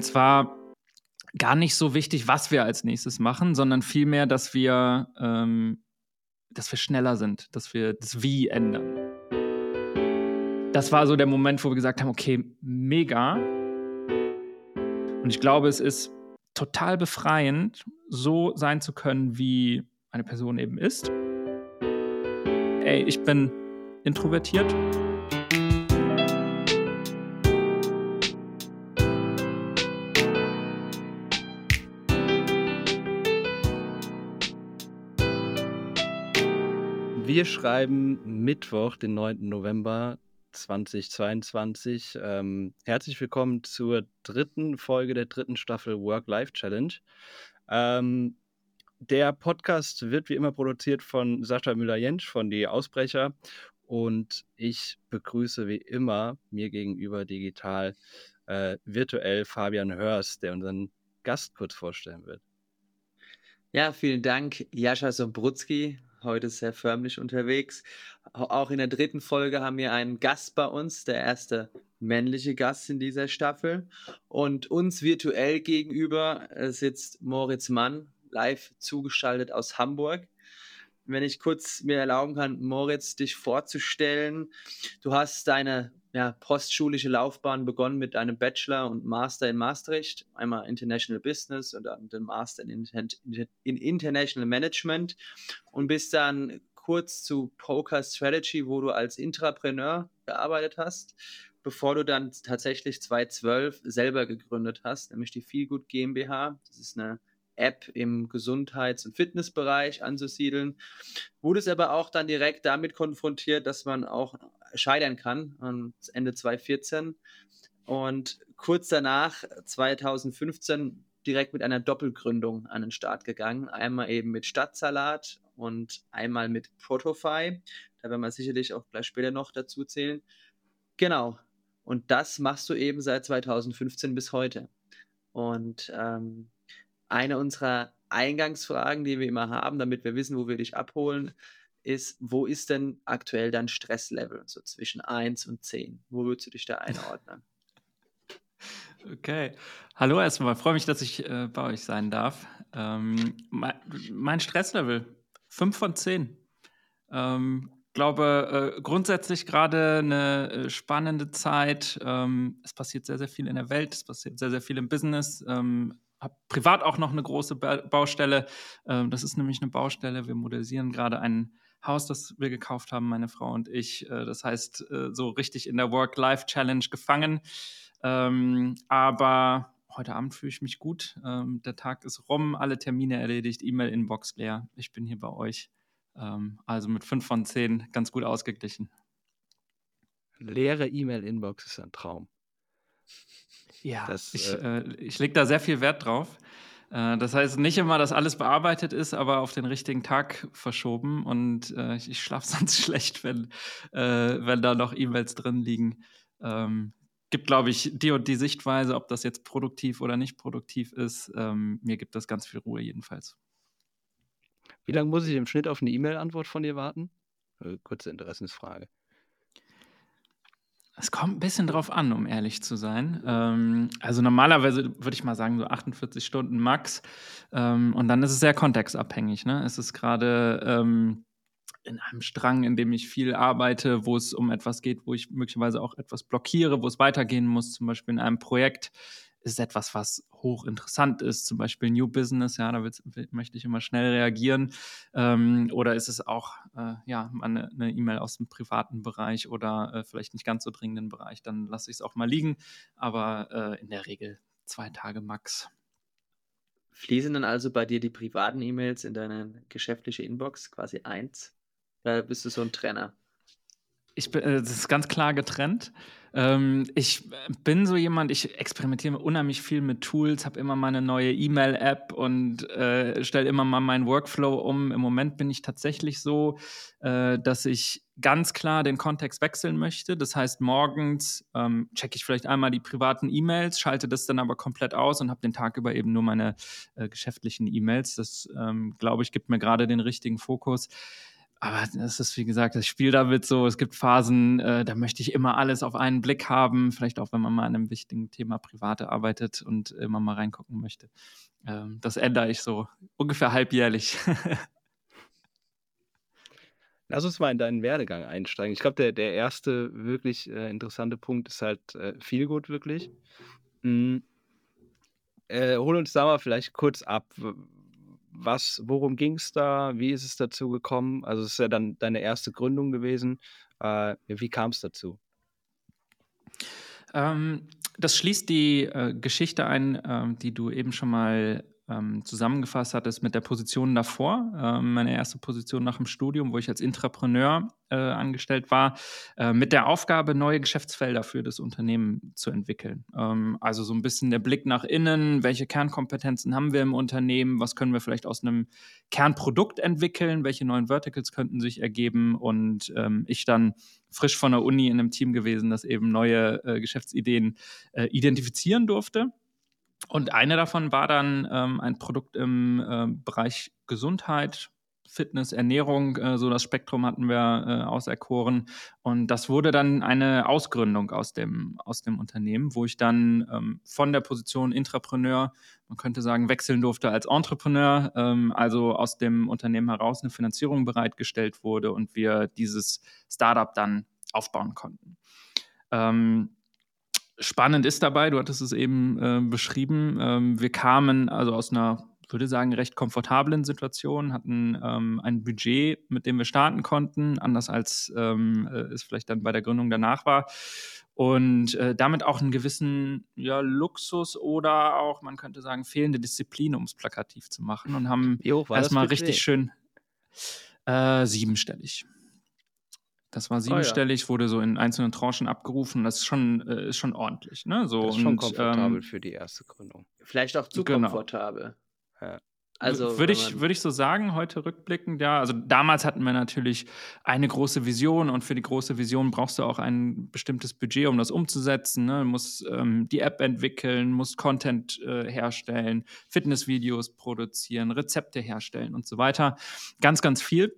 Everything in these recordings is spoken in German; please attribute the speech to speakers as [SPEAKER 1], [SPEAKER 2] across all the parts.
[SPEAKER 1] Und zwar gar nicht so wichtig, was wir als nächstes machen, sondern vielmehr, dass wir, ähm, dass wir schneller sind, dass wir das Wie ändern. Das war so der Moment, wo wir gesagt haben, okay, mega. Und ich glaube, es ist total befreiend, so sein zu können, wie eine Person eben ist. Ey, ich bin introvertiert.
[SPEAKER 2] Wir schreiben Mittwoch, den 9. November 2022. Ähm, herzlich willkommen zur dritten Folge der dritten Staffel Work-Life-Challenge. Ähm, der Podcast wird wie immer produziert von Sascha Müller-Jentsch von Die Ausbrecher und ich begrüße wie immer mir gegenüber digital äh, virtuell Fabian Hörst, der unseren Gast kurz vorstellen wird.
[SPEAKER 3] Ja, vielen Dank, Jascha Sombrutzki, heute sehr förmlich unterwegs. Auch in der dritten Folge haben wir einen Gast bei uns, der erste männliche Gast in dieser Staffel. Und uns virtuell gegenüber äh, sitzt Moritz Mann, live zugeschaltet aus Hamburg. Wenn ich kurz mir erlauben kann, Moritz, dich vorzustellen. Du hast deine ja, postschulische Laufbahn begonnen mit einem Bachelor und Master in Maastricht, einmal International Business und dann den Master in, in International Management und bist dann kurz zu Poker Strategy, wo du als Intrapreneur gearbeitet hast, bevor du dann tatsächlich 2012 selber gegründet hast, nämlich die Feelgood GmbH. Das ist eine App im Gesundheits- und Fitnessbereich anzusiedeln. Wurde es aber auch dann direkt damit konfrontiert, dass man auch scheitern kann, Ende 2014. Und kurz danach, 2015, direkt mit einer Doppelgründung an den Start gegangen. Einmal eben mit Stadtsalat und einmal mit Protofy. Da werden wir sicherlich auch gleich später noch dazu zählen. Genau. Und das machst du eben seit 2015 bis heute. Und ähm, eine unserer Eingangsfragen, die wir immer haben, damit wir wissen, wo wir dich abholen, ist, wo ist denn aktuell dein Stresslevel? So zwischen 1 und 10. Wo würdest du dich da einordnen?
[SPEAKER 1] Okay. Hallo erstmal. Freue mich, dass ich äh, bei euch sein darf. Ähm, mein, mein, Stresslevel 5 von 10. Ähm, glaube, äh, grundsätzlich gerade eine äh, spannende Zeit. Ähm, es passiert sehr, sehr viel in der Welt, es passiert sehr, sehr viel im Business. Ähm, habe privat auch noch eine große Baustelle. Ähm, das ist nämlich eine Baustelle. Wir modernisieren gerade ein Haus, das wir gekauft haben, meine Frau und ich. Äh, das heißt, äh, so richtig in der Work-Life-Challenge gefangen. Ähm, aber heute Abend fühle ich mich gut. Ähm, der Tag ist rum, alle Termine erledigt, E-Mail-Inbox leer. Ich bin hier bei euch. Ähm, also mit 5 von 10 ganz gut ausgeglichen.
[SPEAKER 2] Leere E-Mail-Inbox ist ein Traum.
[SPEAKER 1] Ja, das, ich, äh, äh, ich lege da sehr viel Wert drauf. Äh, das heißt nicht immer, dass alles bearbeitet ist, aber auf den richtigen Tag verschoben. Und äh, ich, ich schlafe sonst schlecht, wenn, äh, wenn da noch E-Mails drin liegen. Ähm, gibt, glaube ich, die und die Sichtweise, ob das jetzt produktiv oder nicht produktiv ist. Ähm, mir gibt das ganz viel Ruhe jedenfalls.
[SPEAKER 2] Wie lange muss ich im Schnitt auf eine E-Mail-Antwort von dir warten? Äh, kurze Interessensfrage.
[SPEAKER 1] Es kommt ein bisschen drauf an, um ehrlich zu sein. Ähm, also normalerweise würde ich mal sagen, so 48 Stunden max. Ähm, und dann ist es sehr kontextabhängig. Ne? Es ist gerade ähm, in einem Strang, in dem ich viel arbeite, wo es um etwas geht, wo ich möglicherweise auch etwas blockiere, wo es weitergehen muss, zum Beispiel in einem Projekt, ist etwas, was hochinteressant ist, zum Beispiel New Business, ja, da möchte ich immer schnell reagieren. Ähm, oder ist es auch äh, ja, eine E-Mail aus dem privaten Bereich oder äh, vielleicht nicht ganz so dringenden Bereich, dann lasse ich es auch mal liegen. Aber äh, in der Regel zwei Tage max.
[SPEAKER 3] Fließen dann also bei dir die privaten E-Mails in deine geschäftliche Inbox quasi eins? Oder bist du so ein Trenner?
[SPEAKER 1] Ich bin, äh, das ist ganz klar getrennt. Ähm, ich bin so jemand, ich experimentiere unheimlich viel mit Tools, habe immer mal eine neue E-Mail-App und äh, stelle immer mal meinen Workflow um. Im Moment bin ich tatsächlich so, äh, dass ich ganz klar den Kontext wechseln möchte. Das heißt, morgens ähm, checke ich vielleicht einmal die privaten E-Mails, schalte das dann aber komplett aus und habe den Tag über eben nur meine äh, geschäftlichen E-Mails. Das, ähm, glaube ich, gibt mir gerade den richtigen Fokus aber das ist, wie gesagt, das Spiel damit so, es gibt Phasen, äh, da möchte ich immer alles auf einen Blick haben, vielleicht auch, wenn man mal an einem wichtigen Thema Private arbeitet und immer mal reingucken möchte. Ähm, das ändere ich so ungefähr halbjährlich.
[SPEAKER 2] Lass uns mal in deinen Werdegang einsteigen. Ich glaube, der, der erste wirklich äh, interessante Punkt ist halt äh, viel gut wirklich. Mhm. Äh, hol uns da mal vielleicht kurz ab. Was, worum ging es da? Wie ist es dazu gekommen? Also es ist ja dann deine erste Gründung gewesen. Äh, wie kam es dazu?
[SPEAKER 1] Ähm, das schließt die äh, Geschichte ein, ähm, die du eben schon mal ähm, zusammengefasst hattest mit der Position davor, ähm, meine erste Position nach dem Studium, wo ich als Intrapreneur äh, angestellt war, äh, mit der Aufgabe, neue Geschäftsfelder für das Unternehmen zu entwickeln. Ähm, also so ein bisschen der Blick nach innen, welche Kernkompetenzen haben wir im Unternehmen, was können wir vielleicht aus einem Kernprodukt entwickeln, welche neuen Verticals könnten sich ergeben und ähm, ich dann frisch von der Uni in einem Team gewesen, das eben neue äh, Geschäftsideen äh, identifizieren durfte und eine davon war dann ähm, ein Produkt im äh, Bereich Gesundheit, Fitness, Ernährung, äh, so das Spektrum hatten wir äh, auserkoren. Und das wurde dann eine Ausgründung aus dem, aus dem Unternehmen, wo ich dann ähm, von der Position Intrapreneur, man könnte sagen, wechseln durfte als Entrepreneur, ähm, also aus dem Unternehmen heraus eine Finanzierung bereitgestellt wurde und wir dieses Startup dann aufbauen konnten. Ähm, spannend ist dabei, du hattest es eben äh, beschrieben, ähm, wir kamen also aus einer, würde sagen, recht komfortablen Situation, hatten ähm, ein Budget, mit dem wir starten konnten, anders als ähm, äh, es vielleicht dann bei der Gründung danach war. Und äh, damit auch einen gewissen ja, Luxus oder auch, man könnte sagen, fehlende Disziplin, um es plakativ zu machen. Und haben erstmal richtig schön äh, siebenstellig. Das war siebenstellig, oh, ja. wurde so in einzelnen Tranchen abgerufen. Das ist schon, äh, ist schon ordentlich. Ne? So,
[SPEAKER 2] das ist schon und, komfortabel ähm, für die erste Gründung.
[SPEAKER 3] Vielleicht auch zu genau. komfortabel.
[SPEAKER 1] Ja. Also, würde ich, würd ich so sagen, heute rückblickend, ja. Also damals hatten wir natürlich eine große Vision und für die große Vision brauchst du auch ein bestimmtes Budget, um das umzusetzen. Ne? Du musst ähm, die App entwickeln, musst Content äh, herstellen, Fitnessvideos produzieren, Rezepte herstellen und so weiter. Ganz, ganz viel.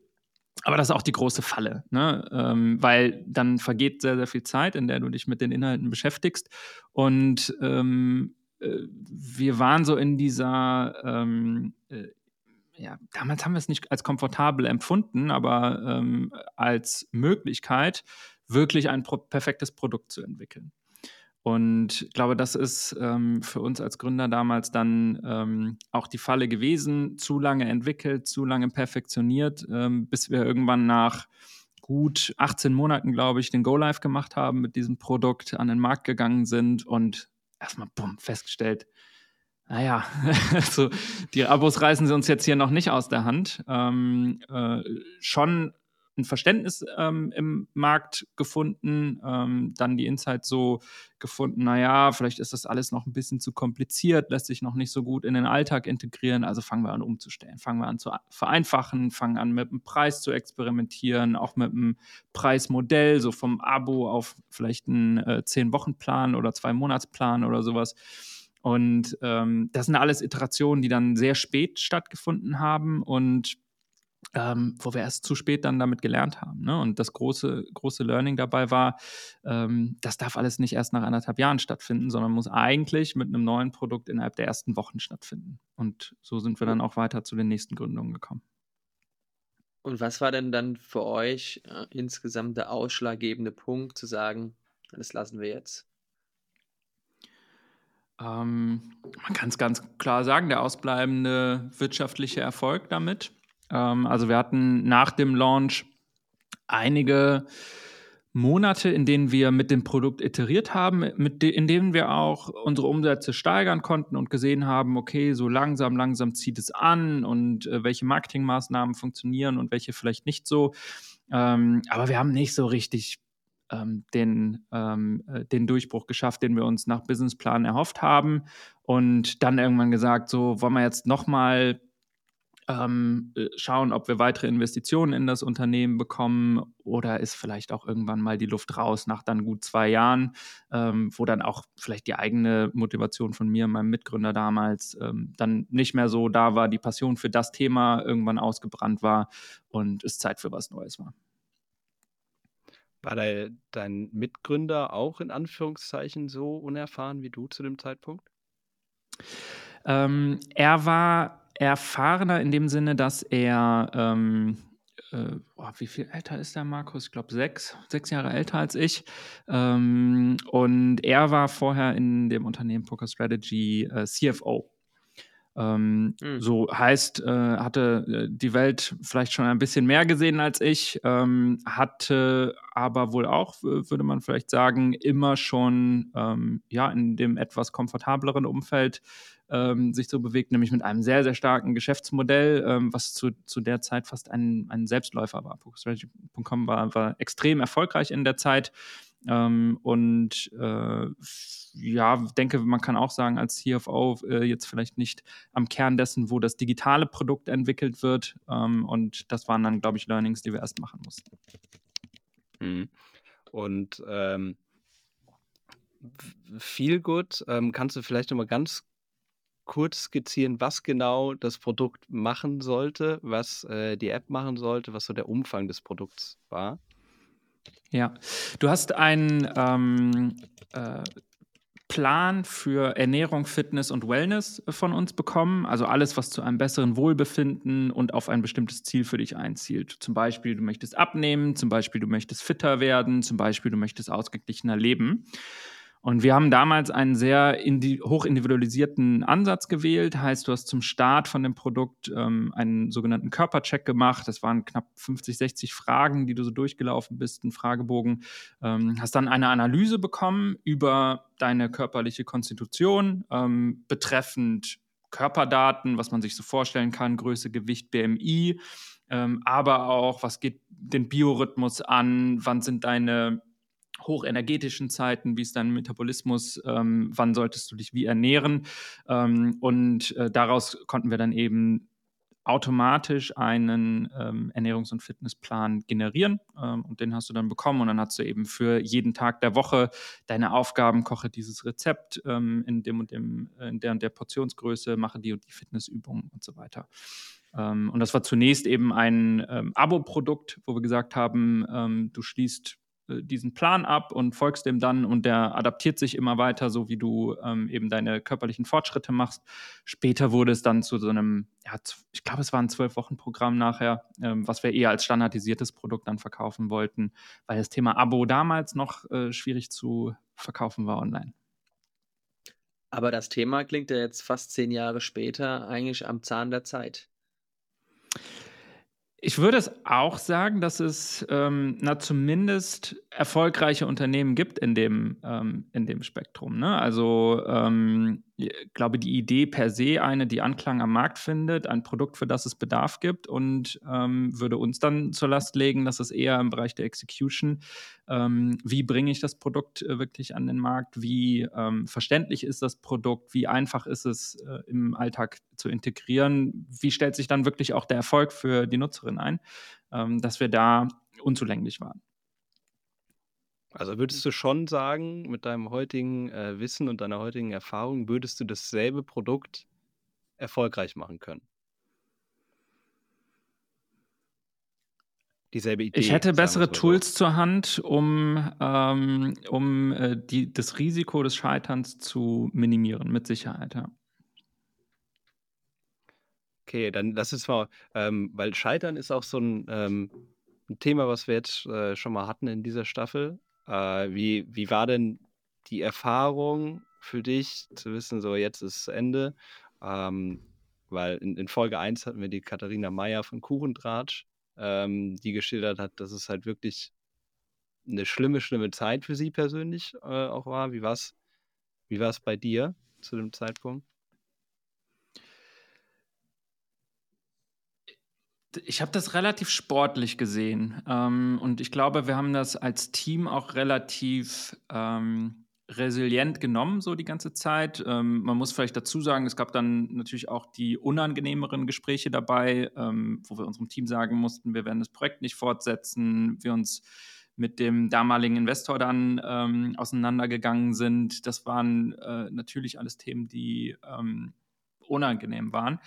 [SPEAKER 1] Aber das ist auch die große Falle, ne? Ähm, weil dann vergeht sehr, sehr viel Zeit, in der du dich mit den Inhalten beschäftigst. Und ähm, äh, wir waren so in dieser, ähm, äh, ja, damals haben wir es nicht als komfortabel empfunden, aber ähm, als Möglichkeit, wirklich ein pro perfektes Produkt zu entwickeln. Und ich glaube, das ist ähm, für uns als Gründer damals dann ähm, auch die Falle gewesen. Zu lange entwickelt, zu lange perfektioniert, ähm, bis wir irgendwann nach gut 18 Monaten, glaube ich, den Go-Live gemacht haben mit diesem Produkt, an den Markt gegangen sind und erstmal bumm, festgestellt, naja, also die Abos reißen sie uns jetzt hier noch nicht aus der Hand. Ähm, äh, schon ein Verständnis ähm, im Markt gefunden, ähm, dann die Insights so gefunden, naja, vielleicht ist das alles noch ein bisschen zu kompliziert, lässt sich noch nicht so gut in den Alltag integrieren, also fangen wir an umzustellen, fangen wir an zu vereinfachen, fangen an mit dem Preis zu experimentieren, auch mit dem Preismodell, so vom Abo auf vielleicht einen äh, Zehn-Wochen-Plan oder Zwei-Monats-Plan oder sowas. Und ähm, das sind alles Iterationen, die dann sehr spät stattgefunden haben und ähm, wo wir erst zu spät dann damit gelernt haben. Ne? Und das große, große Learning dabei war, ähm, das darf alles nicht erst nach anderthalb Jahren stattfinden, sondern muss eigentlich mit einem neuen Produkt innerhalb der ersten Wochen stattfinden. Und so sind wir dann auch weiter zu den nächsten Gründungen gekommen.
[SPEAKER 3] Und was war denn dann für euch äh, insgesamt der ausschlaggebende Punkt, zu sagen, das lassen wir jetzt?
[SPEAKER 1] Ähm, man kann es ganz klar sagen, der ausbleibende wirtschaftliche Erfolg damit. Ähm, also wir hatten nach dem Launch einige Monate, in denen wir mit dem Produkt iteriert haben, de in denen wir auch unsere Umsätze steigern konnten und gesehen haben, okay, so langsam, langsam zieht es an und äh, welche Marketingmaßnahmen funktionieren und welche vielleicht nicht so. Ähm, aber wir haben nicht so richtig ähm, den, ähm, äh, den Durchbruch geschafft, den wir uns nach Businessplan erhofft haben und dann irgendwann gesagt, so wollen wir jetzt nochmal ähm, äh, schauen, ob wir weitere Investitionen in das Unternehmen bekommen oder ist vielleicht auch irgendwann mal die Luft raus nach dann gut zwei Jahren, ähm, wo dann auch vielleicht die eigene Motivation von mir, meinem Mitgründer damals, ähm, dann nicht mehr so da war, die Passion für das Thema irgendwann ausgebrannt war und es Zeit für was Neues war.
[SPEAKER 2] War dein Mitgründer auch in Anführungszeichen so unerfahren wie du zu dem Zeitpunkt?
[SPEAKER 1] Ähm, er war erfahrener in dem Sinne, dass er, ähm, äh, oh, wie viel älter ist der Markus? Ich glaube sechs, sechs Jahre älter als ich. Ähm, und er war vorher in dem Unternehmen Poker Strategy äh, CFO. Ähm, mhm. So heißt, äh, hatte äh, die Welt vielleicht schon ein bisschen mehr gesehen als ich, ähm, hatte aber wohl auch, würde man vielleicht sagen, immer schon ähm, ja in dem etwas komfortableren Umfeld ähm, sich so bewegt, nämlich mit einem sehr, sehr starken Geschäftsmodell, ähm, was zu, zu der Zeit fast ein, ein Selbstläufer war. Strategy.com war, war extrem erfolgreich in der Zeit ähm, und äh, ja, denke, man kann auch sagen, als CFO äh, jetzt vielleicht nicht am Kern dessen, wo das digitale Produkt entwickelt wird. Ähm, und das waren dann, glaube ich, Learnings, die wir erst machen mussten.
[SPEAKER 2] Mhm. Und ähm, viel gut, ähm, kannst du vielleicht nochmal ganz kurz skizzieren, was genau das Produkt machen sollte, was äh, die App machen sollte, was so der Umfang des Produkts war?
[SPEAKER 1] Ja, du hast einen ähm, äh, Plan für Ernährung, Fitness und Wellness von uns bekommen. Also alles, was zu einem besseren Wohlbefinden und auf ein bestimmtes Ziel für dich einzielt. Zum Beispiel, du möchtest abnehmen, zum Beispiel, du möchtest fitter werden, zum Beispiel, du möchtest ausgeglichener leben. Und wir haben damals einen sehr indi hoch individualisierten Ansatz gewählt. Heißt, du hast zum Start von dem Produkt ähm, einen sogenannten Körpercheck gemacht. Das waren knapp 50, 60 Fragen, die du so durchgelaufen bist, ein Fragebogen. Ähm, hast dann eine Analyse bekommen über deine körperliche Konstitution ähm, betreffend Körperdaten, was man sich so vorstellen kann, Größe, Gewicht, BMI, ähm, aber auch, was geht den Biorhythmus an, wann sind deine hochenergetischen Zeiten, wie ist dein Metabolismus, ähm, wann solltest du dich wie ernähren. Ähm, und äh, daraus konnten wir dann eben automatisch einen ähm, Ernährungs- und Fitnessplan generieren ähm, und den hast du dann bekommen und dann hast du eben für jeden Tag der Woche deine Aufgaben, koche dieses Rezept ähm, in dem und dem, in der und der Portionsgröße, mache die und die Fitnessübungen und so weiter. Ähm, und das war zunächst eben ein ähm, Abo-Produkt, wo wir gesagt haben, ähm, du schließt äh, diesen Plan ab und folgst dem dann und der adaptiert sich immer weiter, so wie du ähm, eben deine körperlichen Fortschritte machst. Später wurde es dann zu so einem, ja, ich glaube, es war ein Zwölf-Wochen-Programm nachher, ähm, was wir eher als standardisiertes Produkt dann verkaufen wollten, weil das Thema Abo damals noch äh, schwierig zu verkaufen war online.
[SPEAKER 3] Aber das Thema klingt ja jetzt fast zehn Jahre später eigentlich am Zahn der Zeit.
[SPEAKER 1] Ich würde es auch sagen, dass es ähm, na, zumindest erfolgreiche Unternehmen gibt in dem, ähm, in dem Spektrum. Ne? Also ähm, ich glaube, die Idee per se eine, die Anklang am Markt findet, ein Produkt, für das es Bedarf gibt und ähm, würde uns dann zur Last legen, dass es eher im Bereich der Execution, ähm, wie bringe ich das Produkt äh, wirklich an den Markt, wie ähm, verständlich ist das Produkt, wie einfach ist es äh, im Alltag zu integrieren, wie stellt sich dann wirklich auch der Erfolg für die Nutzerin ein, ähm, dass wir da unzulänglich waren.
[SPEAKER 2] Also würdest du schon sagen, mit deinem heutigen äh, Wissen und deiner heutigen Erfahrung, würdest du dasselbe Produkt erfolgreich machen können?
[SPEAKER 1] Dieselbe Idee. Ich hätte bessere so. Tools zur Hand, um, ähm, um äh, die, das Risiko des Scheiterns zu minimieren, mit Sicherheit, ja.
[SPEAKER 2] Okay, dann lass uns mal, ähm, weil Scheitern ist auch so ein, ähm, ein Thema, was wir jetzt äh, schon mal hatten in dieser Staffel. Äh, wie, wie war denn die Erfahrung für dich, zu wissen, so jetzt ist Ende? Ähm, weil in, in, Folge 1 hatten wir die Katharina Meyer von Kuchendratsch, ähm, die geschildert hat, dass es halt wirklich eine schlimme, schlimme Zeit für sie persönlich äh, auch war. Wie war es wie bei dir zu dem Zeitpunkt?
[SPEAKER 1] Ich habe das relativ sportlich gesehen ähm, und ich glaube, wir haben das als Team auch relativ ähm, resilient genommen, so die ganze Zeit. Ähm, man muss vielleicht dazu sagen, es gab dann natürlich auch die unangenehmeren Gespräche dabei, ähm, wo wir unserem Team sagen mussten, wir werden das Projekt nicht fortsetzen, wir uns mit dem damaligen Investor dann ähm, auseinandergegangen sind. Das waren äh, natürlich alles Themen, die ähm, unangenehm waren.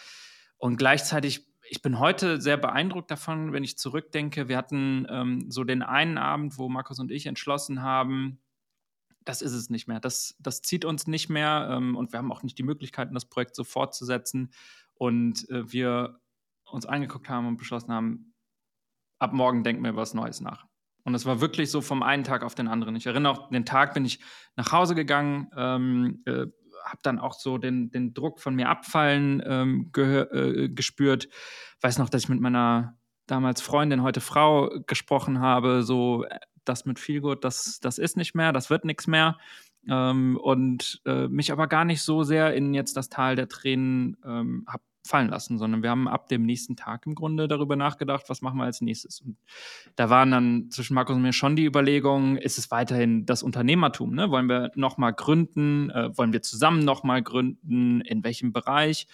[SPEAKER 1] Und gleichzeitig ich bin heute sehr beeindruckt davon, wenn ich zurückdenke. Wir hatten ähm, so den einen Abend, wo Markus und ich entschlossen haben, das ist es nicht mehr. Das, das zieht uns nicht mehr ähm, und wir haben auch nicht die Möglichkeiten, das Projekt so fortzusetzen. Und äh, wir uns angeguckt haben und beschlossen haben, ab morgen denken wir was Neues nach. Und es war wirklich so vom einen Tag auf den anderen. Ich erinnere auch, den Tag bin ich nach Hause gegangen, ähm, äh, habe dann auch so den, den Druck von mir abfallen ähm, äh, gespürt. Weiß noch, dass ich mit meiner damals Freundin, heute Frau gesprochen habe, so äh, das mit Feelgood, das, das ist nicht mehr, das wird nichts mehr. Ähm, und äh, mich aber gar nicht so sehr in jetzt das Tal der Tränen ähm, habe fallen lassen, sondern wir haben ab dem nächsten Tag im Grunde darüber nachgedacht, was machen wir als nächstes. Und da waren dann zwischen Markus und mir schon die Überlegungen, ist es weiterhin das Unternehmertum? Ne? Wollen wir nochmal gründen? Äh, wollen wir zusammen nochmal gründen? In welchem Bereich?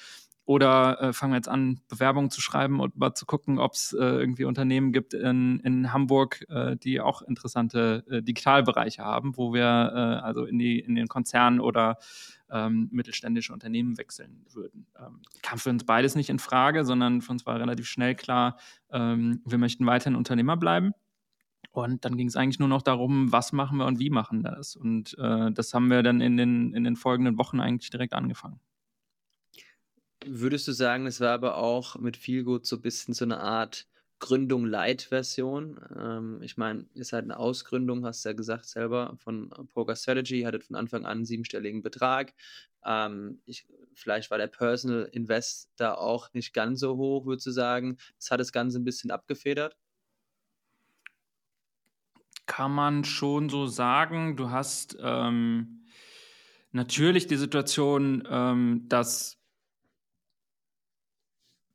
[SPEAKER 1] Oder äh, fangen wir jetzt an, Bewerbungen zu schreiben und mal zu gucken, ob es äh, irgendwie Unternehmen gibt in, in Hamburg, äh, die auch interessante äh, Digitalbereiche haben, wo wir äh, also in, die, in den Konzernen oder ähm, mittelständische Unternehmen wechseln würden. Ähm, kam für uns beides nicht in Frage, sondern für uns war relativ schnell klar, ähm, wir möchten weiterhin Unternehmer bleiben. Und dann ging es eigentlich nur noch darum, was machen wir und wie machen wir das. Und äh, das haben wir dann in den, in den folgenden Wochen eigentlich direkt angefangen.
[SPEAKER 3] Würdest du sagen, es war aber auch mit Feelgood so ein bisschen so eine Art Gründung Light-Version? Ähm, ich meine, ihr seid eine Ausgründung, hast du ja gesagt selber, von Poker Strategy, hattet von Anfang an einen siebenstelligen Betrag. Ähm, ich, vielleicht war der Personal Invest da auch nicht ganz so hoch, würdest du sagen. Das hat das Ganze ein bisschen abgefedert?
[SPEAKER 1] Kann man schon so sagen. Du hast ähm, natürlich die Situation, ähm, dass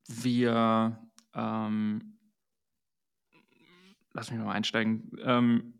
[SPEAKER 1] wir, ähm, lass mich mal einsteigen. Ähm,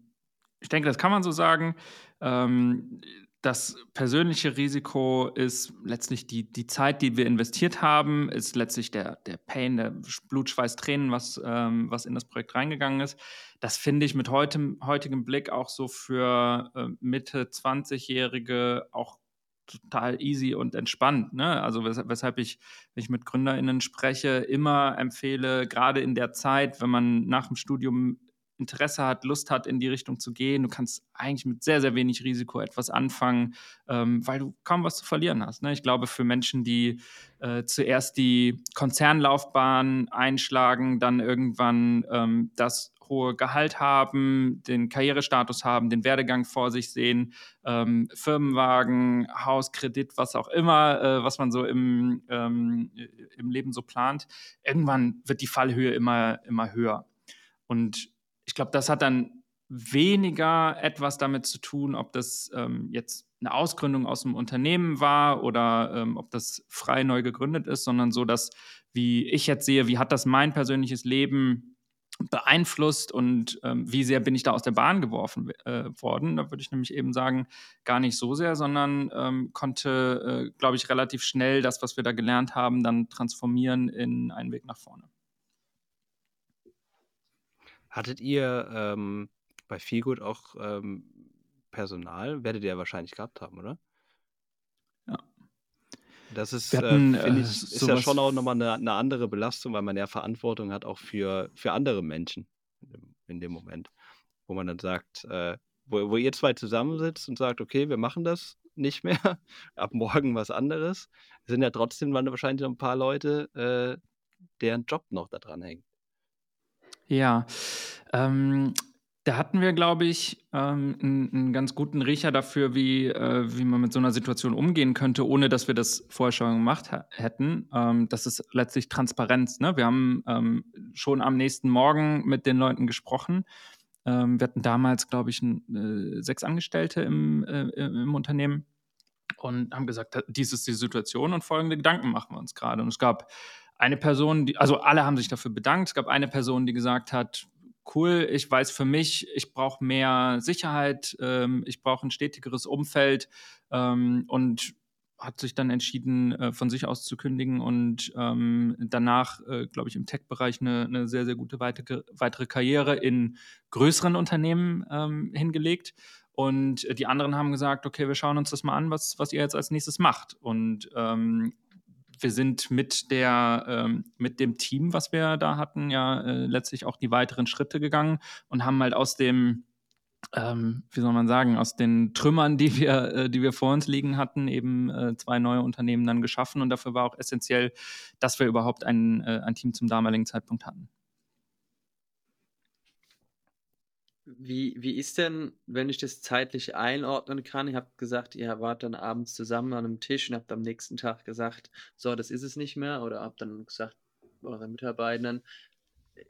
[SPEAKER 1] ich denke, das kann man so sagen. Ähm, das persönliche Risiko ist letztlich die, die Zeit, die wir investiert haben, ist letztlich der, der Pain, der Blut, Schweiß, Tränen, was, ähm, was in das Projekt reingegangen ist. Das finde ich mit heutem, heutigem Blick auch so für äh, Mitte 20-Jährige auch total easy und entspannt. Ne? Also wes weshalb ich, wenn ich mit GründerInnen spreche, immer empfehle, gerade in der Zeit, wenn man nach dem Studium Interesse hat, Lust hat, in die Richtung zu gehen, du kannst eigentlich mit sehr, sehr wenig Risiko etwas anfangen, ähm, weil du kaum was zu verlieren hast. Ne? Ich glaube, für Menschen, die äh, zuerst die Konzernlaufbahn einschlagen, dann irgendwann ähm, das hohe Gehalt haben, den Karrierestatus haben, den Werdegang vor sich sehen, ähm, Firmenwagen, Haus, Kredit, was auch immer, äh, was man so im, ähm, im Leben so plant. Irgendwann wird die Fallhöhe immer, immer höher. Und ich glaube, das hat dann weniger etwas damit zu tun, ob das ähm, jetzt eine Ausgründung aus einem Unternehmen war oder ähm, ob das frei neu gegründet ist, sondern so, dass, wie ich jetzt sehe, wie hat das mein persönliches Leben beeinflusst und ähm, wie sehr bin ich da aus der Bahn geworfen äh, worden. Da würde ich nämlich eben sagen, gar nicht so sehr, sondern ähm, konnte, äh, glaube ich, relativ schnell das, was wir da gelernt haben, dann transformieren in einen Weg nach vorne.
[SPEAKER 2] Hattet ihr ähm, bei Feelgood auch ähm, Personal? Werdet ihr ja wahrscheinlich gehabt haben, oder? Das ist, äh, hatten, äh, ich, ist ja schon auch nochmal eine, eine andere Belastung, weil man ja Verantwortung hat auch für, für andere Menschen in dem, in dem Moment. Wo man dann sagt, äh, wo, wo ihr zwei zusammensitzt und sagt, okay, wir machen das nicht mehr, ab morgen was anderes, sind ja trotzdem wahrscheinlich noch ein paar Leute, äh, deren Job noch da dran hängt.
[SPEAKER 1] Ja, ähm, da hatten wir, glaube ich, ähm, einen, einen ganz guten Riecher dafür, wie, äh, wie man mit so einer Situation umgehen könnte, ohne dass wir das vorher schon gemacht hätten. Ähm, das ist letztlich Transparenz. Ne? Wir haben ähm, schon am nächsten Morgen mit den Leuten gesprochen. Ähm, wir hatten damals, glaube ich, ein, äh, sechs Angestellte im, äh, im Unternehmen und haben gesagt, dies ist die Situation und folgende Gedanken machen wir uns gerade. Und es gab eine Person, die, also alle haben sich dafür bedankt. Es gab eine Person, die gesagt hat, cool, ich weiß für mich, ich brauche mehr Sicherheit, ähm, ich brauche ein stetigeres Umfeld ähm, und hat sich dann entschieden, äh, von sich aus zu kündigen und ähm, danach, äh, glaube ich, im Tech-Bereich eine, eine, sehr, sehr gute weitere, weitere Karriere in größeren Unternehmen ähm, hingelegt. Und äh, die anderen haben gesagt, okay, wir schauen uns das mal an, was, was ihr jetzt als nächstes macht. Und ähm, wir sind mit der ähm, mit dem Team, was wir da hatten, ja äh, letztlich auch die weiteren Schritte gegangen und haben halt aus dem ähm, wie soll man sagen, aus den Trümmern, die wir, äh, die wir vor uns liegen hatten, eben äh, zwei neue Unternehmen dann geschaffen. Und dafür war auch essentiell, dass wir überhaupt ein, äh, ein Team zum damaligen Zeitpunkt hatten.
[SPEAKER 3] Wie, wie ist denn, wenn ich das zeitlich einordnen kann? Ihr habt gesagt, ihr wart dann abends zusammen an einem Tisch und habt am nächsten Tag gesagt, so, das ist es nicht mehr. Oder habt dann gesagt, eure Mitarbeitern,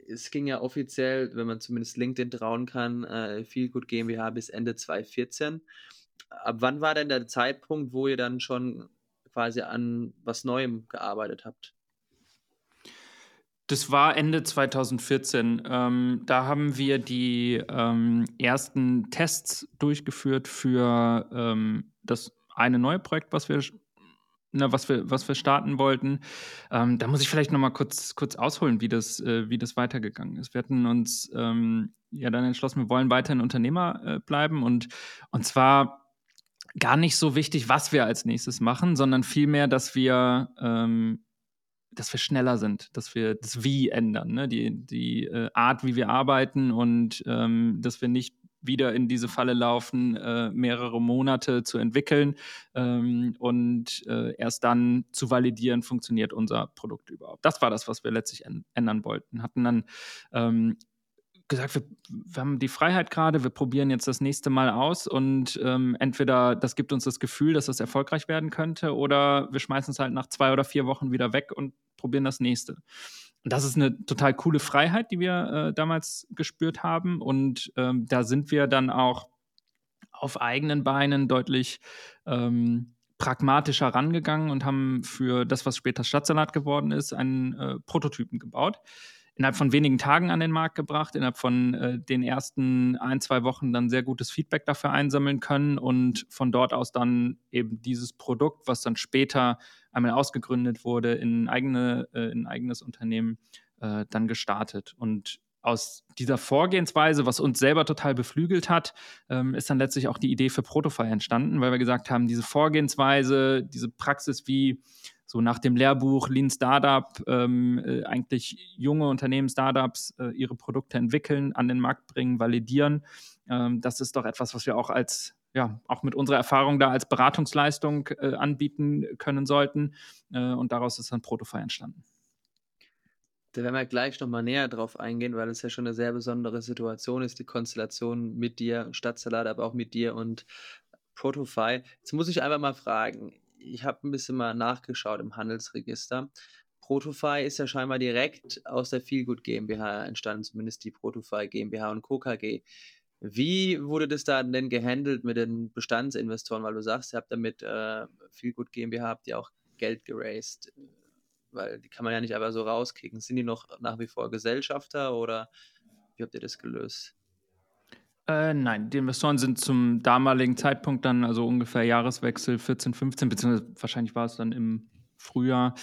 [SPEAKER 3] es ging ja offiziell, wenn man zumindest LinkedIn trauen kann, äh, viel gut GmbH bis Ende 2014. Ab wann war denn der Zeitpunkt, wo ihr dann schon quasi an was Neuem gearbeitet habt?
[SPEAKER 1] Das war Ende 2014. Ähm, da haben wir die ähm, ersten Tests durchgeführt für ähm, das eine neue Projekt, was wir, na, was wir, was wir starten wollten. Ähm, da muss ich vielleicht noch mal kurz, kurz ausholen, wie das, äh, wie das weitergegangen ist. Wir hatten uns ähm, ja dann entschlossen, wir wollen weiterhin Unternehmer äh, bleiben und, und zwar gar nicht so wichtig, was wir als nächstes machen, sondern vielmehr, dass wir ähm, dass wir schneller sind, dass wir das Wie ändern, ne? die, die äh, Art, wie wir arbeiten und ähm, dass wir nicht wieder in diese Falle laufen, äh, mehrere Monate zu entwickeln ähm, und äh, erst dann zu validieren, funktioniert unser Produkt überhaupt. Das war das, was wir letztlich ändern wollten. Hatten dann ähm, gesagt, wir, wir, haben die Freiheit gerade, wir probieren jetzt das nächste Mal aus und ähm, entweder das gibt uns das Gefühl, dass das erfolgreich werden könnte oder wir schmeißen es halt nach zwei oder vier Wochen wieder weg und probieren das nächste. Und das ist eine total coole Freiheit, die wir äh, damals gespürt haben und ähm, da sind wir dann auch auf eigenen Beinen deutlich ähm, pragmatischer rangegangen und haben für das, was später Stadtsalat geworden ist, einen äh, Prototypen gebaut innerhalb von wenigen Tagen an den Markt gebracht, innerhalb von äh, den ersten ein, zwei Wochen dann sehr gutes Feedback dafür einsammeln können und von dort aus dann eben dieses Produkt, was dann später einmal ausgegründet wurde, in, eigene, äh, in ein eigenes Unternehmen äh, dann gestartet. Und aus dieser Vorgehensweise, was uns selber total beflügelt hat, ähm, ist dann letztlich auch die Idee für Protofy entstanden, weil wir gesagt haben, diese Vorgehensweise, diese Praxis, wie so nach dem Lehrbuch Lean Startup ähm, äh, eigentlich junge Unternehmen, Startups äh, ihre Produkte entwickeln, an den Markt bringen, validieren. Ähm, das ist doch etwas, was wir auch als ja, auch mit unserer Erfahrung da als Beratungsleistung äh, anbieten können sollten. Äh, und daraus ist dann Protofy entstanden.
[SPEAKER 3] Da werden wir gleich nochmal näher drauf eingehen, weil es ja schon eine sehr besondere Situation ist, die Konstellation mit dir, Stadtsalat, aber auch mit dir und Protofy. Jetzt muss ich einfach mal fragen, ich habe ein bisschen mal nachgeschaut im Handelsregister. Protofy ist ja scheinbar direkt aus der Feelgood GmbH entstanden, zumindest die Protofy GmbH und Co. KG. Wie wurde das dann denn gehandelt mit den Bestandsinvestoren? Weil du sagst, ihr habt damit äh, Feelgood GmbH, habt ihr auch Geld geraced. Weil die kann man ja nicht einfach so rauskicken. Sind die noch nach wie vor Gesellschafter oder wie habt ihr das gelöst?
[SPEAKER 1] Äh, nein, die Investoren sind zum damaligen Zeitpunkt dann, also ungefähr Jahreswechsel 14, 15, beziehungsweise wahrscheinlich war es dann im Frühjahr,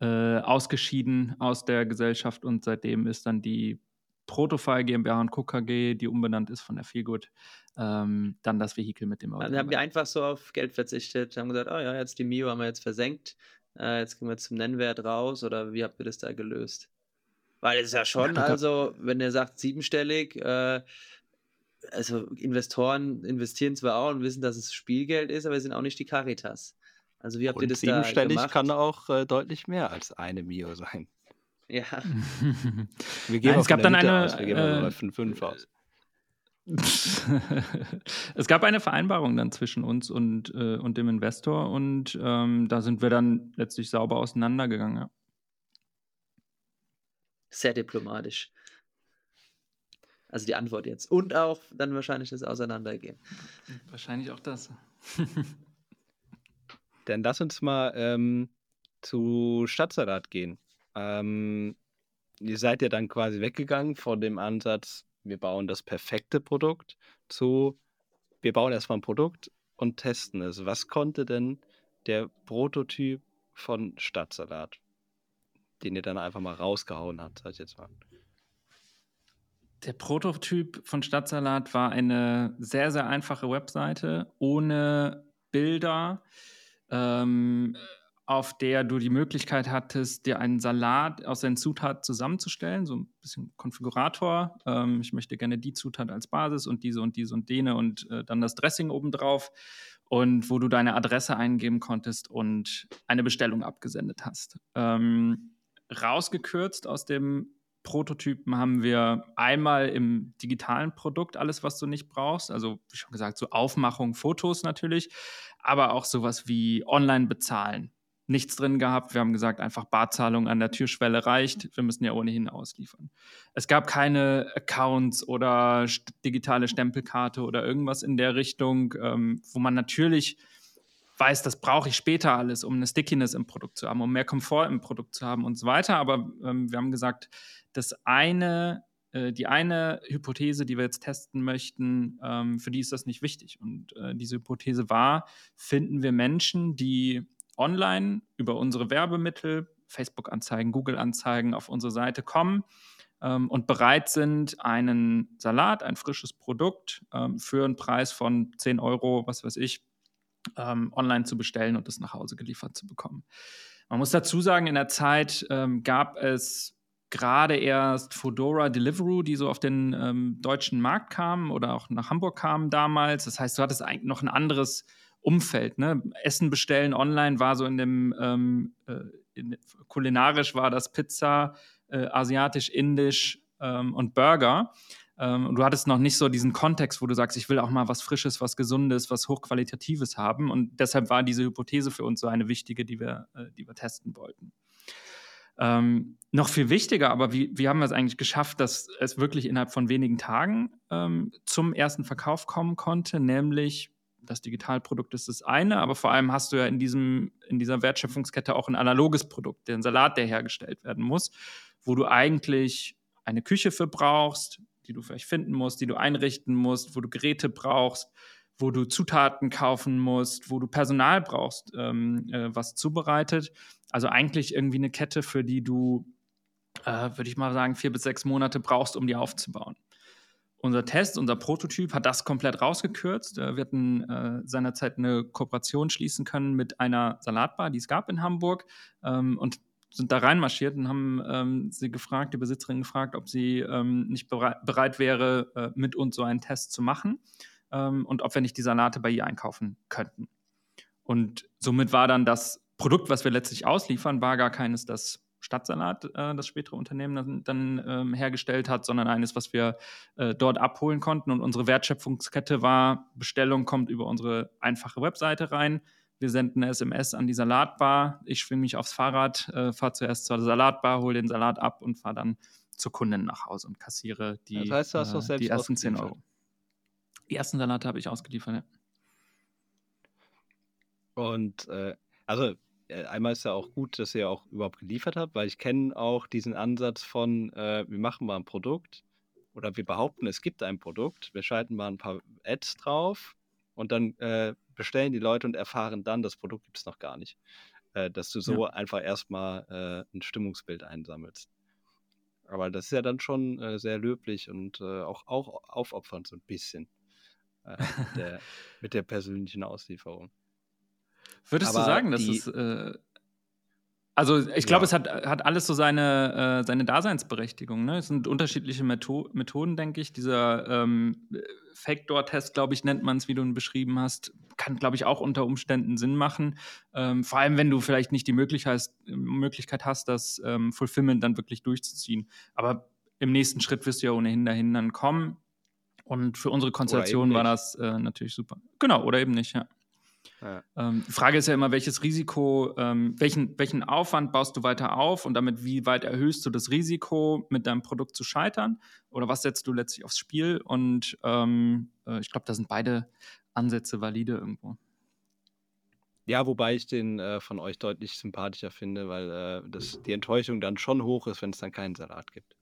[SPEAKER 1] äh, ausgeschieden aus der Gesellschaft und seitdem ist dann die Protofile GmbH und Co. KG, die umbenannt ist von der Feelgood, ähm, dann das Vehikel mit dem
[SPEAKER 3] Auto. Dann haben wir einfach so auf Geld verzichtet, haben gesagt, oh ja, jetzt die Mio haben wir jetzt versenkt, äh, jetzt gehen wir zum Nennwert raus oder wie habt ihr das da gelöst? Weil es ist ja schon, ja, also wenn ihr sagt siebenstellig, äh, also Investoren investieren zwar auch und wissen, dass es Spielgeld ist, aber sie sind auch nicht die Caritas. Also wie habt und ihr das da gemacht?
[SPEAKER 2] kann auch äh, deutlich mehr als eine Mio sein.
[SPEAKER 3] Ja.
[SPEAKER 1] Wir gehen Nein, es gab dann eine
[SPEAKER 2] aus. Wir gehen äh, 5, 5 aus.
[SPEAKER 1] es gab eine Vereinbarung dann zwischen uns und, äh, und dem Investor und ähm, da sind wir dann letztlich sauber auseinandergegangen. Ja.
[SPEAKER 3] Sehr diplomatisch. Also die Antwort jetzt. Und auch dann wahrscheinlich das Auseinandergehen.
[SPEAKER 1] Wahrscheinlich auch das.
[SPEAKER 2] dann lass uns mal ähm, zu Stadtsalat gehen. Ähm, ihr seid ja dann quasi weggegangen von dem Ansatz, wir bauen das perfekte Produkt zu, wir bauen erstmal ein Produkt und testen es. Was konnte denn der Prototyp von Stadtsalat, den ihr dann einfach mal rausgehauen habt, sag ich jetzt mal?
[SPEAKER 1] Der Prototyp von Stadtsalat war eine sehr, sehr einfache Webseite ohne Bilder. Ähm, auf der du die Möglichkeit hattest, dir einen Salat aus seinen Zutaten zusammenzustellen, so ein bisschen Konfigurator. Ähm, ich möchte gerne die Zutat als Basis und diese und diese und dene und äh, dann das Dressing obendrauf und wo du deine Adresse eingeben konntest und eine Bestellung abgesendet hast. Ähm, rausgekürzt aus dem Prototypen haben wir einmal im digitalen Produkt alles, was du nicht brauchst. Also, wie schon gesagt, so Aufmachung, Fotos natürlich, aber auch sowas wie online bezahlen nichts drin gehabt. Wir haben gesagt, einfach Barzahlung an der Türschwelle reicht. Wir müssen ja ohnehin ausliefern. Es gab keine Accounts oder digitale Stempelkarte oder irgendwas in der Richtung, ähm, wo man natürlich weiß, das brauche ich später alles, um eine Stickiness im Produkt zu haben, um mehr Komfort im Produkt zu haben und so weiter. Aber ähm, wir haben gesagt, das eine äh, die eine Hypothese, die wir jetzt testen möchten, ähm, für die ist das nicht wichtig. Und äh, diese Hypothese war, finden wir Menschen, die online über unsere Werbemittel, Facebook-Anzeigen, Google-Anzeigen auf unsere Seite kommen ähm, und bereit sind, einen Salat, ein frisches Produkt ähm, für einen Preis von 10 Euro, was weiß ich, ähm, online zu bestellen und es nach Hause geliefert zu bekommen. Man muss dazu sagen, in der Zeit ähm, gab es gerade erst Fedora Deliveroo, die so auf den ähm, deutschen Markt kamen oder auch nach Hamburg kamen damals. Das heißt, du hattest eigentlich noch ein anderes Umfeld. Ne? Essen bestellen online war so in dem, ähm, äh, in, kulinarisch war das Pizza, äh, asiatisch, indisch ähm, und Burger. Ähm, du hattest noch nicht so diesen Kontext, wo du sagst, ich will auch mal was Frisches, was Gesundes, was Hochqualitatives haben. Und deshalb war diese Hypothese für uns so eine wichtige, die wir, äh, die wir testen wollten. Ähm, noch viel wichtiger, aber wie, wie haben wir es eigentlich geschafft, dass es wirklich innerhalb von wenigen Tagen ähm, zum ersten Verkauf kommen konnte, nämlich das Digitalprodukt ist das eine, aber vor allem hast du ja in, diesem, in dieser Wertschöpfungskette auch ein analoges Produkt, den Salat, der hergestellt werden muss, wo du eigentlich eine Küche für brauchst, die du vielleicht finden musst, die du einrichten musst, wo du Geräte brauchst, wo du Zutaten kaufen musst, wo du Personal brauchst, ähm, äh, was zubereitet. Also eigentlich irgendwie eine Kette, für die du, äh, würde ich mal sagen, vier bis sechs Monate brauchst, um die aufzubauen unser Test, unser Prototyp hat das komplett rausgekürzt. Äh, wir hatten äh, seinerzeit eine Kooperation schließen können mit einer Salatbar, die es gab in Hamburg ähm, und sind da reinmarschiert und haben ähm, sie gefragt, die Besitzerin gefragt, ob sie ähm, nicht bereit, bereit wäre, äh, mit uns so einen Test zu machen ähm, und ob wir nicht die Salate bei ihr einkaufen könnten. Und somit war dann das Produkt, was wir letztlich ausliefern, war gar keines, das Stadtsalat, äh, das spätere Unternehmen dann, dann ähm, hergestellt hat, sondern eines, was wir äh, dort abholen konnten. Und unsere Wertschöpfungskette war, Bestellung kommt über unsere einfache Webseite rein. Wir senden eine SMS an die Salatbar. Ich schwinge mich aufs Fahrrad, äh, fahre zuerst zur Salatbar, hole den Salat ab und fahre dann zur Kundin nach Hause und kassiere die, das heißt, du hast äh, selbst die ersten 10 Euro. Die ersten Salate habe ich ausgeliefert, ja.
[SPEAKER 2] Und äh, also äh, einmal ist ja auch gut, dass ihr auch überhaupt geliefert habt, weil ich kenne auch diesen Ansatz von, äh, wir machen mal ein Produkt oder wir behaupten, es gibt ein Produkt, wir schalten mal ein paar Ads drauf und dann äh, bestellen die Leute und erfahren dann, das Produkt gibt es noch gar nicht. Äh, dass du so ja. einfach erstmal äh, ein Stimmungsbild einsammelst. Aber das ist ja dann schon äh, sehr löblich und auch, auch aufopfernd so ein bisschen mit der, mit der persönlichen Auslieferung.
[SPEAKER 1] Würdest Aber du sagen, dass es. Also, ich glaube, ja. es hat, hat alles so seine, äh, seine Daseinsberechtigung. Ne? Es sind unterschiedliche Metho Methoden, denke ich. Dieser ähm, Factor-Test, glaube ich, nennt man es, wie du ihn beschrieben hast, kann, glaube ich, auch unter Umständen Sinn machen. Ähm, vor allem, wenn du vielleicht nicht die Möglichkeit hast, Möglichkeit hast das ähm, Fulfillment dann wirklich durchzuziehen. Aber im nächsten Schritt wirst du ja ohnehin dahin dann kommen. Und für unsere Konstellation war das äh, natürlich super. Genau, oder eben nicht, ja. Ähm, die Frage ist ja immer, welches Risiko, ähm, welchen, welchen Aufwand baust du weiter auf und damit wie weit erhöhst du das Risiko, mit deinem Produkt zu scheitern? Oder was setzt du letztlich aufs Spiel? Und ähm, äh, ich glaube, da sind beide Ansätze valide irgendwo.
[SPEAKER 2] Ja, wobei ich den äh, von euch deutlich sympathischer finde, weil äh, das, die Enttäuschung dann schon hoch ist, wenn es dann keinen Salat gibt.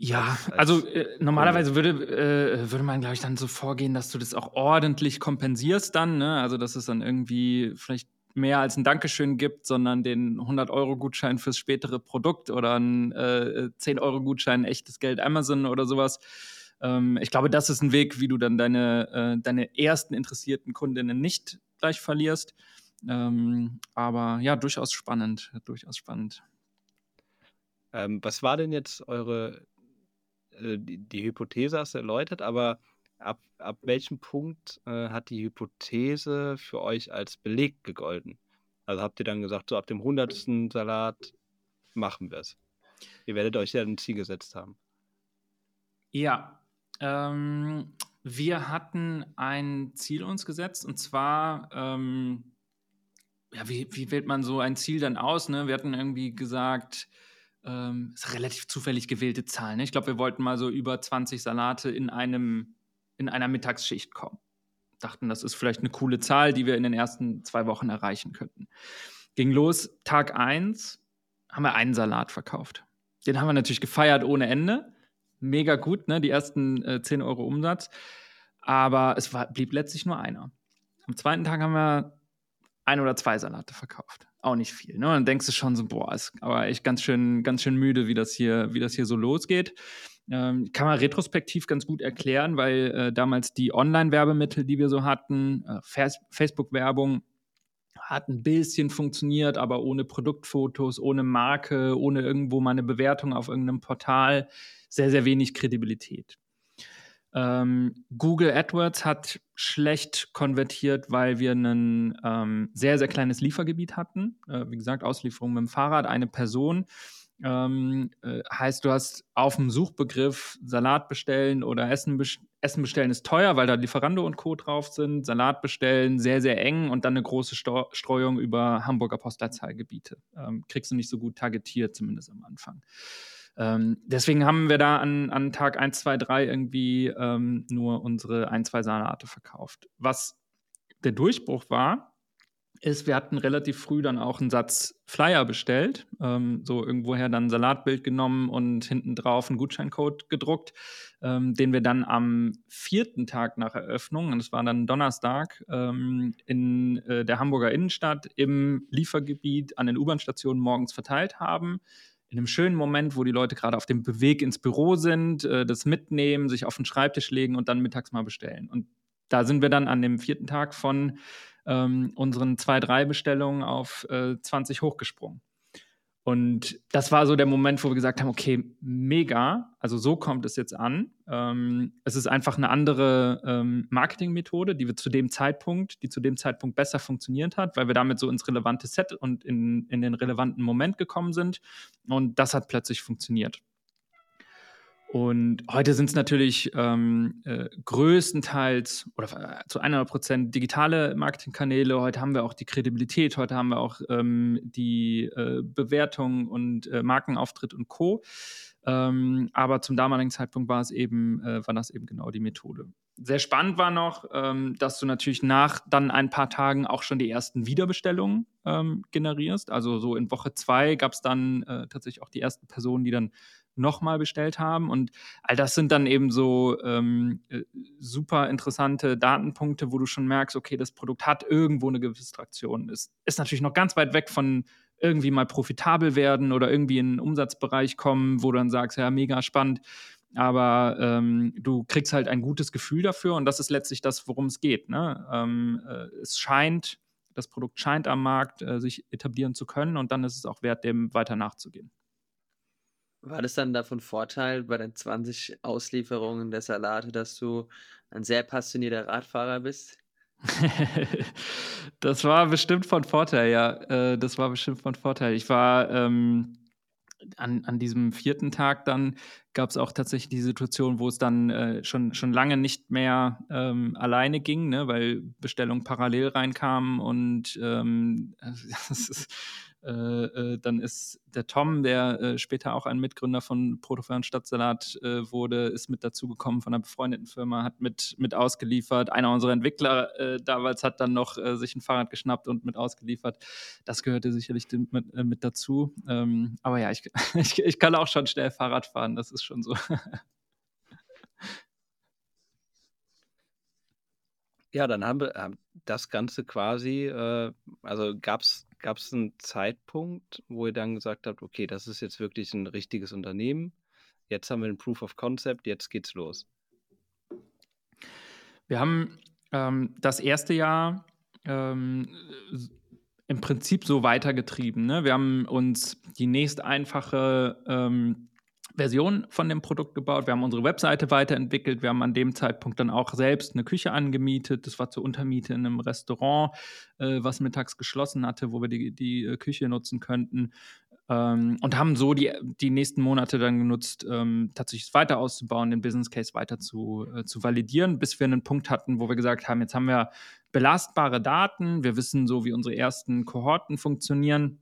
[SPEAKER 1] Ja, als, als also äh, normalerweise würde, äh, würde man, glaube ich, dann so vorgehen, dass du das auch ordentlich kompensierst dann. Ne? Also, dass es dann irgendwie vielleicht mehr als ein Dankeschön gibt, sondern den 100-Euro-Gutschein fürs spätere Produkt oder ein äh, 10-Euro-Gutschein, echtes Geld Amazon oder sowas. Ähm, ich glaube, das ist ein Weg, wie du dann deine, äh, deine ersten interessierten Kundinnen nicht gleich verlierst. Ähm, aber ja, durchaus spannend, durchaus spannend.
[SPEAKER 2] Ähm, was war denn jetzt eure, die, die, Hypothese hast du erläutert, aber ab, ab welchem Punkt äh, hat die Hypothese für euch als Beleg gegolten? Also habt ihr dann gesagt, so ab dem hundertsten Salat machen wir es. Ihr werdet euch ja ein Ziel gesetzt haben.
[SPEAKER 1] Ja, ähm, wir hatten ein Ziel uns gesetzt und zwar, ähm, ja, wie, wie wählt man so ein Ziel dann aus? Ne? Wir hatten irgendwie gesagt, ähm, ist relativ zufällig gewählte Zahl. Ne? Ich glaube, wir wollten mal so über 20 Salate in einem in einer Mittagsschicht kommen. Dachten, das ist vielleicht eine coole Zahl, die wir in den ersten zwei Wochen erreichen könnten. Ging los, Tag 1 haben wir einen Salat verkauft. Den haben wir natürlich gefeiert ohne Ende. Mega gut, ne? die ersten äh, 10 Euro Umsatz. Aber es war, blieb letztlich nur einer. Am zweiten Tag haben wir ein oder zwei Salate verkauft. Auch nicht viel. Ne? Und dann denkst du schon so, boah, ist aber echt ganz schön, ganz schön müde, wie das hier, wie das hier so losgeht. Ähm, kann man retrospektiv ganz gut erklären, weil äh, damals die Online-Werbemittel, die wir so hatten, äh, Facebook-Werbung, hat ein bisschen funktioniert, aber ohne Produktfotos, ohne Marke, ohne irgendwo mal eine Bewertung auf irgendeinem Portal, sehr, sehr wenig Kredibilität. Ähm, Google AdWords hat schlecht konvertiert, weil wir ein ähm, sehr, sehr kleines Liefergebiet hatten. Äh, wie gesagt, Auslieferung mit dem Fahrrad, eine Person. Ähm, äh, heißt, du hast auf dem Suchbegriff Salat bestellen oder Essen, best Essen bestellen ist teuer, weil da Lieferando und Co. drauf sind. Salat bestellen sehr, sehr eng und dann eine große Sto Streuung über Hamburger Postleitzahlgebiete. Ähm, kriegst du nicht so gut targetiert, zumindest am Anfang. Ähm, deswegen haben wir da an, an Tag 1, 2, 3 irgendwie ähm, nur unsere ein, zwei Salate verkauft. Was der Durchbruch war, ist, wir hatten relativ früh dann auch einen Satz Flyer bestellt, ähm, so irgendwoher dann ein Salatbild genommen und hinten drauf einen Gutscheincode gedruckt, ähm, den wir dann am vierten Tag nach Eröffnung, und das war dann Donnerstag, ähm, in äh, der Hamburger Innenstadt im Liefergebiet an den U-Bahn-Stationen morgens verteilt haben. In einem schönen Moment, wo die Leute gerade auf dem Beweg ins Büro sind, äh, das mitnehmen, sich auf den Schreibtisch legen und dann mittags mal bestellen. Und da sind wir dann an dem vierten Tag von ähm, unseren zwei, drei Bestellungen auf äh, 20 hochgesprungen. Und das war so der Moment, wo wir gesagt haben, okay, mega, also so kommt es jetzt an. Ähm, es ist einfach eine andere ähm, Marketingmethode, die wir zu dem Zeitpunkt, die zu dem Zeitpunkt besser funktioniert hat, weil wir damit so ins relevante Set und in, in den relevanten Moment gekommen sind. Und das hat plötzlich funktioniert. Und heute sind es natürlich ähm, äh, größtenteils oder äh, zu 100 Prozent digitale Marketingkanäle. Heute haben wir auch die Kredibilität, heute haben wir auch ähm, die äh, Bewertung und äh, Markenauftritt und Co. Ähm, aber zum damaligen Zeitpunkt war es eben, äh, war das eben genau die Methode. Sehr spannend war noch, ähm, dass du natürlich nach dann ein paar Tagen auch schon die ersten Wiederbestellungen ähm, generierst. Also so in Woche zwei gab es dann äh, tatsächlich auch die ersten Personen, die dann nochmal bestellt haben. Und all das sind dann eben so ähm, äh, super interessante Datenpunkte, wo du schon merkst, okay, das Produkt hat irgendwo eine gewisse Traktion. Es ist natürlich noch ganz weit weg von irgendwie mal profitabel werden oder irgendwie in einen Umsatzbereich kommen, wo du dann sagst, ja, mega spannend. Aber ähm, du kriegst halt ein gutes Gefühl dafür und das ist letztlich das, worum es geht. Ne? Ähm, äh, es scheint, das Produkt scheint am Markt äh, sich etablieren zu können und dann ist es auch wert, dem weiter nachzugehen.
[SPEAKER 3] War das dann davon Vorteil bei den 20 Auslieferungen der Salate, dass du ein sehr passionierter Radfahrer bist?
[SPEAKER 1] das war bestimmt von Vorteil, ja. Äh, das war bestimmt von Vorteil. Ich war ähm, an, an diesem vierten Tag dann gab es auch tatsächlich die Situation, wo es dann äh, schon, schon lange nicht mehr ähm, alleine ging, ne, weil Bestellungen parallel reinkamen und ähm, ist, Äh, äh, dann ist der Tom, der äh, später auch ein Mitgründer von Protofy und Stadtsalat äh, wurde, ist mit dazugekommen von einer befreundeten Firma, hat mit, mit ausgeliefert. Einer unserer Entwickler äh, damals hat dann noch äh, sich ein Fahrrad geschnappt und mit ausgeliefert. Das gehörte sicherlich mit, mit dazu. Ähm, aber ja, ich, ich, ich kann auch schon schnell Fahrrad fahren, das ist schon so.
[SPEAKER 2] Ja, dann haben wir ähm, das Ganze quasi, äh, also gab es einen Zeitpunkt, wo ihr dann gesagt habt, okay, das ist jetzt wirklich ein richtiges Unternehmen. Jetzt haben wir ein Proof of Concept, jetzt geht's los.
[SPEAKER 1] Wir haben ähm, das erste Jahr ähm, im Prinzip so weitergetrieben. Ne? Wir haben uns die nächst einfache ähm, Version von dem Produkt gebaut. Wir haben unsere Webseite weiterentwickelt. Wir haben an dem Zeitpunkt dann auch selbst eine Küche angemietet. Das war zur Untermiete in einem Restaurant, äh, was mittags geschlossen hatte, wo wir die, die äh, Küche nutzen könnten. Ähm, und haben so die, die nächsten Monate dann genutzt, ähm, tatsächlich weiter auszubauen, den Business Case weiter zu, äh, zu validieren, bis wir einen Punkt hatten, wo wir gesagt haben, jetzt haben wir belastbare Daten, wir wissen so, wie unsere ersten Kohorten funktionieren.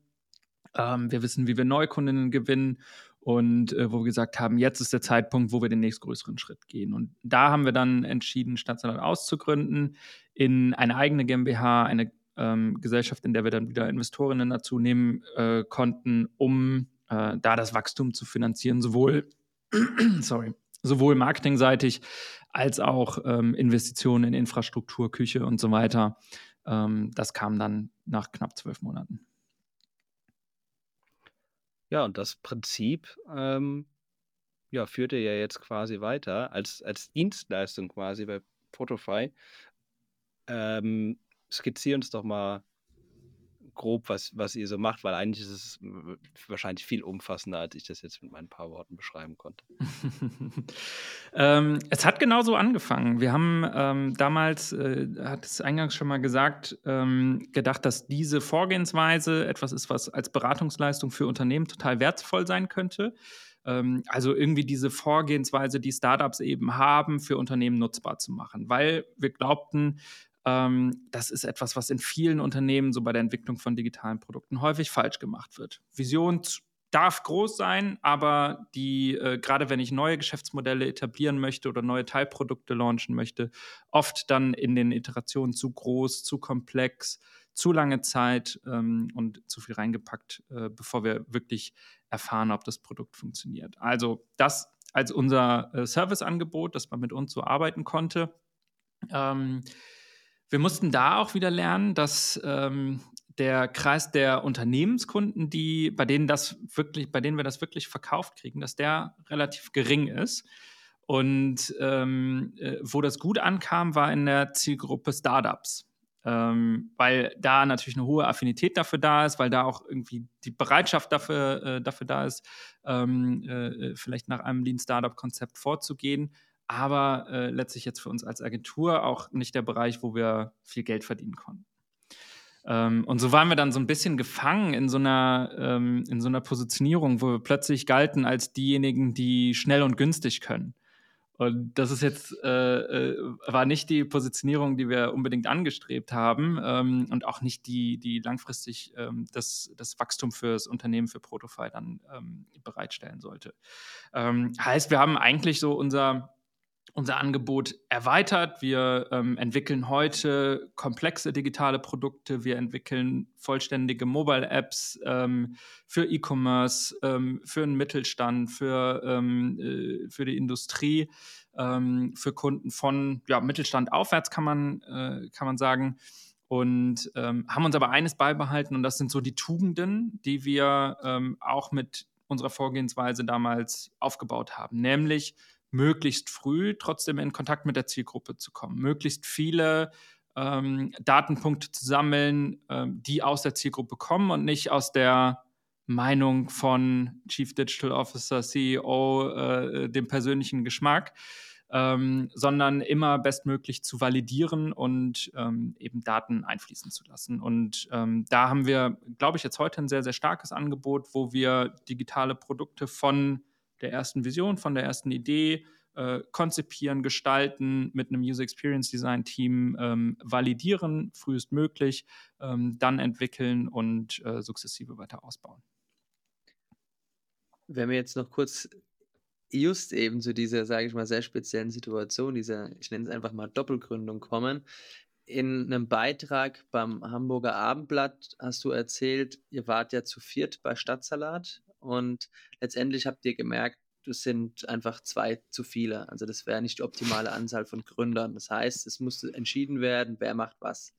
[SPEAKER 1] Ähm, wir wissen, wie wir Neukundinnen gewinnen und äh, wo wir gesagt haben, jetzt ist der Zeitpunkt, wo wir den nächstgrößeren Schritt gehen. Und da haben wir dann entschieden, Stadtsalat auszugründen, in eine eigene GmbH, eine ähm, Gesellschaft, in der wir dann wieder Investorinnen dazu nehmen äh, konnten, um äh, da das Wachstum zu finanzieren, sowohl, sorry, sowohl marketingseitig als auch ähm, Investitionen in Infrastruktur, Küche und so weiter. Ähm, das kam dann nach knapp zwölf Monaten.
[SPEAKER 2] Ja, und das Prinzip ähm, ja, führt ihr ja jetzt quasi weiter als, als Dienstleistung quasi bei Photofy. Ähm, skizzier uns doch mal grob, was, was ihr so macht, weil eigentlich ist es wahrscheinlich viel umfassender, als ich das jetzt mit meinen paar Worten beschreiben konnte.
[SPEAKER 1] ähm, es hat genauso angefangen. Wir haben ähm, damals, äh, hat es eingangs schon mal gesagt, ähm, gedacht, dass diese Vorgehensweise etwas ist, was als Beratungsleistung für Unternehmen total wertvoll sein könnte. Ähm, also irgendwie diese Vorgehensweise, die Startups eben haben, für Unternehmen nutzbar zu machen, weil wir glaubten, ähm, das ist etwas, was in vielen Unternehmen so bei der Entwicklung von digitalen Produkten häufig falsch gemacht wird. Vision darf groß sein, aber die, äh, gerade wenn ich neue Geschäftsmodelle etablieren möchte oder neue Teilprodukte launchen möchte, oft dann in den Iterationen zu groß, zu komplex, zu lange Zeit ähm, und zu viel reingepackt, äh, bevor wir wirklich erfahren, ob das Produkt funktioniert. Also das als unser äh, Serviceangebot, dass man mit uns so arbeiten konnte. Ähm, wir mussten da auch wieder lernen, dass ähm, der Kreis der Unternehmenskunden, die, bei denen das wirklich, bei denen wir das wirklich verkauft kriegen, dass der relativ gering ist. Und ähm, äh, wo das gut ankam, war in der Zielgruppe Startups. Ähm, weil da natürlich eine hohe Affinität dafür da ist, weil da auch irgendwie die Bereitschaft dafür, äh, dafür da ist, ähm, äh, vielleicht nach einem Lean Startup-Konzept vorzugehen aber äh, letztlich jetzt für uns als Agentur auch nicht der Bereich, wo wir viel Geld verdienen konnten. Ähm, und so waren wir dann so ein bisschen gefangen in so einer, ähm, in so einer Positionierung, wo wir plötzlich galten als diejenigen, die schnell und günstig können. Und das ist jetzt, äh, äh, war nicht die Positionierung, die wir unbedingt angestrebt haben ähm, und auch nicht die, die langfristig ähm, das, das Wachstum für das Unternehmen, für Protofy dann ähm, bereitstellen sollte. Ähm, heißt, wir haben eigentlich so unser, unser Angebot erweitert. Wir ähm, entwickeln heute komplexe digitale Produkte. Wir entwickeln vollständige Mobile-Apps ähm, für E-Commerce, ähm, für den Mittelstand, für, ähm, äh, für die Industrie, ähm, für Kunden von ja, Mittelstand aufwärts, kann man, äh, kann man sagen. Und ähm, haben uns aber eines beibehalten, und das sind so die Tugenden, die wir auch mit unserer Vorgehensweise damals aufgebaut haben, nämlich möglichst früh trotzdem in Kontakt mit der Zielgruppe zu kommen, möglichst viele ähm, Datenpunkte zu sammeln, ähm, die aus der Zielgruppe kommen und nicht aus der Meinung von Chief Digital Officer, CEO, äh, dem persönlichen Geschmack, ähm, sondern immer bestmöglich zu validieren und ähm, eben Daten einfließen zu lassen. Und ähm, da haben wir, glaube ich, jetzt heute ein sehr, sehr starkes Angebot, wo wir digitale Produkte von der ersten Vision, von der ersten Idee äh, konzipieren, gestalten, mit einem User Experience Design Team ähm, validieren, frühestmöglich, ähm, dann entwickeln und äh, sukzessive weiter ausbauen.
[SPEAKER 3] Wenn wir jetzt noch kurz just eben zu dieser, sage ich mal, sehr speziellen Situation, dieser, ich nenne es einfach mal Doppelgründung kommen. In einem Beitrag beim Hamburger Abendblatt hast du erzählt, ihr wart ja zu viert bei Stadtsalat und letztendlich habt ihr gemerkt, das sind einfach zwei zu viele. Also das wäre nicht die optimale Anzahl von Gründern. Das heißt, es musste entschieden werden, wer macht was.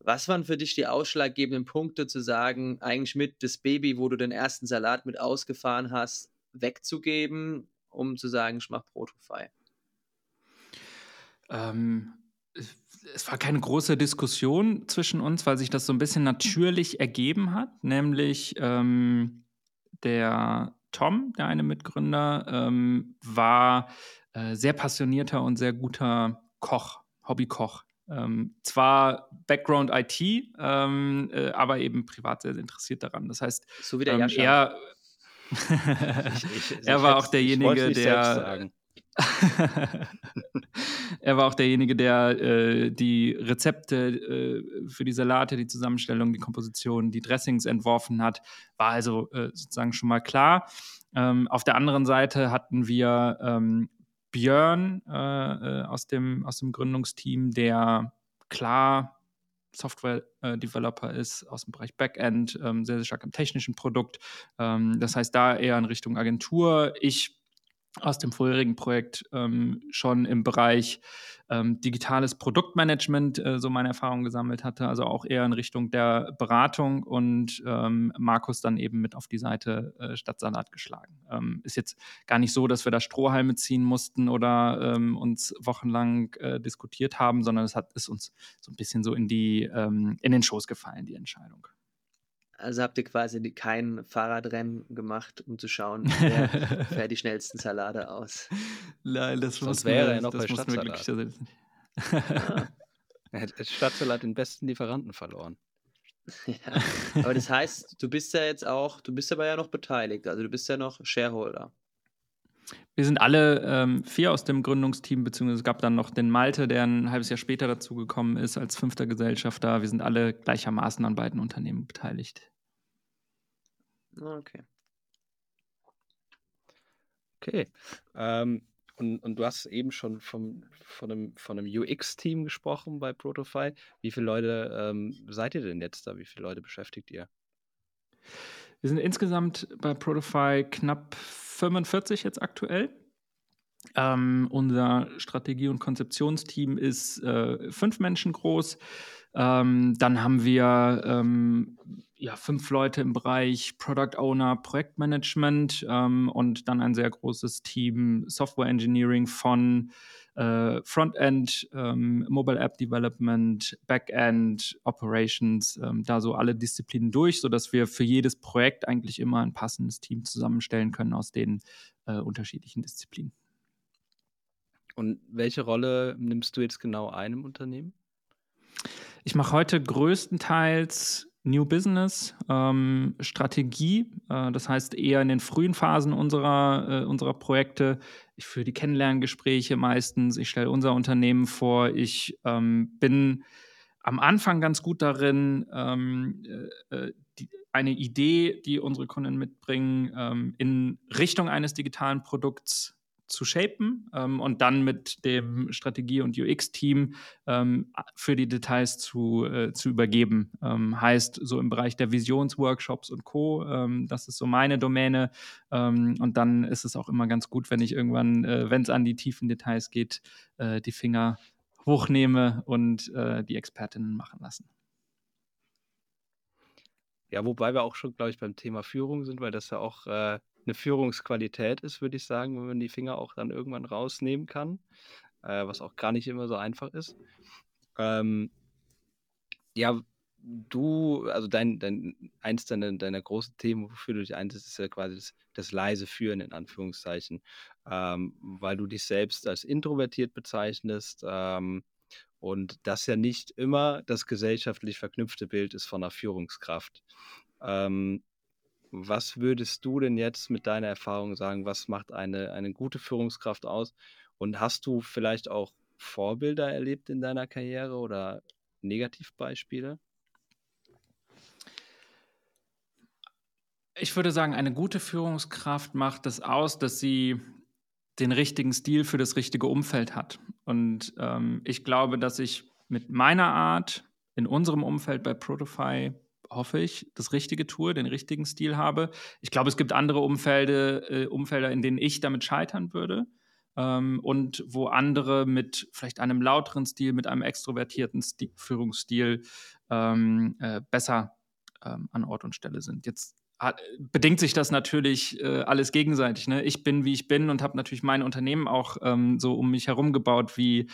[SPEAKER 3] Was waren für dich die ausschlaggebenden Punkte zu sagen, eigentlich mit das Baby, wo du den ersten Salat mit ausgefahren hast, wegzugeben, um zu sagen, ich mache Protofy?
[SPEAKER 1] Ähm, es war keine große Diskussion zwischen uns, weil sich das so ein bisschen natürlich ergeben hat, nämlich ähm, der Tom, der eine Mitgründer, ähm, war äh, sehr passionierter und sehr guter Koch, Hobbykoch. Ähm, zwar Background IT, ähm, äh, aber eben privat sehr, sehr, interessiert daran. Das heißt,
[SPEAKER 3] so wie der
[SPEAKER 1] ähm, er, ich, ich, er war auch derjenige, der. er war auch derjenige, der äh, die Rezepte äh, für die Salate, die Zusammenstellung, die Komposition, die Dressings entworfen hat. War also äh, sozusagen schon mal klar. Ähm, auf der anderen Seite hatten wir ähm, Björn äh, äh, aus, dem, aus dem Gründungsteam, der klar Software-Developer ist aus dem Bereich Backend, ähm, sehr, sehr stark im technischen Produkt. Ähm, das heißt, da eher in Richtung Agentur. Ich aus dem vorherigen Projekt ähm, schon im Bereich ähm, digitales Produktmanagement äh, so meine Erfahrungen gesammelt hatte, also auch eher in Richtung der Beratung und ähm, Markus dann eben mit auf die Seite äh, Stadtsalat geschlagen. Ähm, ist jetzt gar nicht so, dass wir da Strohhalme ziehen mussten oder ähm, uns wochenlang äh, diskutiert haben, sondern es hat ist uns so ein bisschen so in die ähm, in den Schoß gefallen, die Entscheidung.
[SPEAKER 3] Also habt ihr quasi kein Fahrradrennen gemacht, um zu schauen, wer fährt die schnellsten Salate aus.
[SPEAKER 2] Nein, das Sonst wäre ja noch bei Stadtsalat. ja. Er hat Stadtsalat den besten Lieferanten verloren.
[SPEAKER 3] Ja, aber das heißt, du bist ja jetzt auch, du bist aber ja noch beteiligt, also du bist ja noch Shareholder.
[SPEAKER 1] Wir sind alle ähm, vier aus dem Gründungsteam, beziehungsweise es gab dann noch den Malte, der ein halbes Jahr später dazugekommen ist als fünfter Gesellschafter. Wir sind alle gleichermaßen an beiden Unternehmen beteiligt.
[SPEAKER 3] Okay.
[SPEAKER 2] Okay. Ähm, und, und du hast eben schon vom, von einem, von einem UX-Team gesprochen bei Protofy. Wie viele Leute ähm, seid ihr denn jetzt da? Wie viele Leute beschäftigt ihr?
[SPEAKER 1] Wir sind insgesamt bei Protofy knapp 45 jetzt aktuell. Ähm, unser Strategie- und Konzeptionsteam ist äh, fünf Menschen groß. Ähm, dann haben wir ähm, ja, fünf Leute im Bereich Product Owner, Projektmanagement ähm, und dann ein sehr großes Team Software Engineering von äh, Frontend, ähm, Mobile App Development, Backend, Operations, ähm, da so alle Disziplinen durch, sodass wir für jedes Projekt eigentlich immer ein passendes Team zusammenstellen können aus den äh, unterschiedlichen Disziplinen.
[SPEAKER 2] Und welche Rolle nimmst du jetzt genau ein im Unternehmen?
[SPEAKER 1] Ich mache heute größtenteils New Business, ähm, Strategie, äh, das heißt eher in den frühen Phasen unserer, äh, unserer Projekte. Ich führe die Kennenlerngespräche meistens, ich stelle unser Unternehmen vor, ich ähm, bin am Anfang ganz gut darin, ähm, äh, äh die, eine Idee, die unsere Kunden mitbringen, ähm, in Richtung eines digitalen Produkts zu shapen ähm, und dann mit dem Strategie- und UX-Team ähm, für die Details zu, äh, zu übergeben. Ähm, heißt so im Bereich der Visionsworkshops und Co. Ähm, das ist so meine Domäne. Ähm, und dann ist es auch immer ganz gut, wenn ich irgendwann, äh, wenn es an die tiefen Details geht, äh, die Finger hochnehme und äh, die Expertinnen machen lassen.
[SPEAKER 2] Ja, wobei wir auch schon, glaube ich, beim Thema Führung sind, weil das ja auch äh, eine Führungsqualität ist, würde ich sagen, wenn man die Finger auch dann irgendwann rausnehmen kann, äh, was auch gar nicht immer so einfach ist. Ähm, ja, du, also dein, dein eins deiner, deiner großen Themen, wofür du dich einsetzt, ist ja quasi das, das leise Führen in Anführungszeichen, ähm, weil du dich selbst als introvertiert bezeichnest ähm, und das ja nicht immer das gesellschaftlich verknüpfte Bild ist von einer Führungskraft. Ähm, was würdest du denn jetzt mit deiner Erfahrung sagen, was macht eine, eine gute Führungskraft aus? Und hast du vielleicht auch Vorbilder erlebt in deiner Karriere oder Negativbeispiele?
[SPEAKER 1] Ich würde sagen, eine gute Führungskraft macht es aus, dass sie den richtigen Stil für das richtige Umfeld hat. Und ähm, ich glaube, dass ich mit meiner Art in unserem Umfeld bei Protofy hoffe ich, das Richtige tue, den richtigen Stil habe. Ich glaube, es gibt andere Umfelde, äh, Umfelder, in denen ich damit scheitern würde. Ähm, und wo andere mit vielleicht einem lauteren Stil, mit einem extrovertierten Stil, Führungsstil ähm, äh, besser ähm, an Ort und Stelle sind. Jetzt hat, bedingt sich das natürlich äh, alles gegenseitig. Ne? Ich bin, wie ich bin und habe natürlich mein Unternehmen auch ähm, so um mich herum gebaut, wie,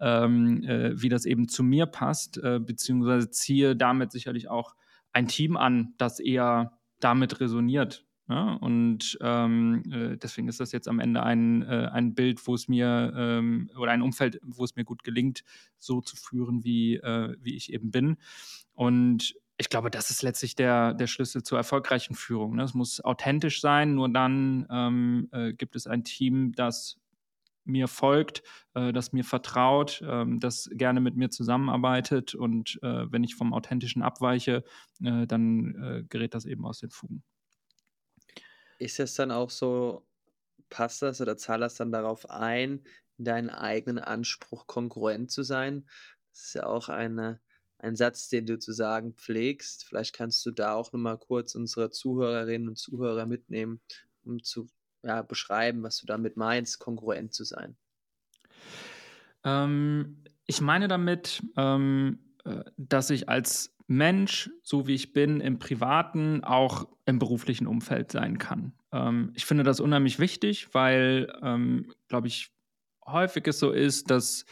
[SPEAKER 1] ähm, äh, wie das eben zu mir passt, äh, beziehungsweise ziehe damit sicherlich auch ein Team an, das eher damit resoniert. Ne? Und ähm, äh, deswegen ist das jetzt am Ende ein, äh, ein Bild, wo es mir ähm, oder ein Umfeld, wo es mir gut gelingt, so zu führen, wie, äh, wie ich eben bin. Und ich glaube, das ist letztlich der, der Schlüssel zur erfolgreichen Führung. Ne? Es muss authentisch sein, nur dann ähm, äh, gibt es ein Team, das mir folgt, äh, das mir vertraut, ähm, das gerne mit mir zusammenarbeitet. Und äh, wenn ich vom Authentischen abweiche, äh, dann äh, gerät das eben aus den Fugen.
[SPEAKER 3] Ist es dann auch so, passt das oder zahlt das dann darauf ein, in deinen eigenen Anspruch konkurrent zu sein? Das ist ja auch eine, ein Satz, den du zu sagen pflegst. Vielleicht kannst du da auch nochmal kurz unsere Zuhörerinnen und Zuhörer mitnehmen, um zu ja, beschreiben, was du damit meinst, konkurrent zu sein?
[SPEAKER 1] Ähm, ich meine damit, ähm, äh, dass ich als Mensch, so wie ich bin, im privaten, auch im beruflichen Umfeld sein kann. Ähm, ich finde das unheimlich wichtig, weil, ähm, glaube ich, häufig es so ist, dass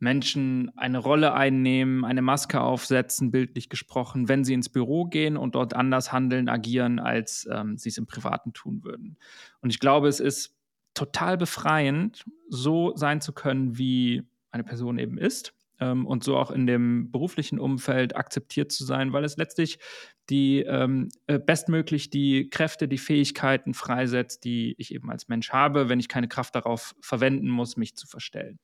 [SPEAKER 1] Menschen eine Rolle einnehmen, eine Maske aufsetzen, bildlich gesprochen, wenn sie ins Büro gehen und dort anders handeln, agieren, als ähm, sie es im Privaten tun würden. Und ich glaube, es ist total befreiend, so sein zu können, wie eine Person eben ist ähm, und so auch in dem beruflichen Umfeld akzeptiert zu sein, weil es letztlich die ähm, äh, bestmöglich die Kräfte, die Fähigkeiten freisetzt, die ich eben als Mensch habe, wenn ich keine Kraft darauf verwenden muss, mich zu verstellen.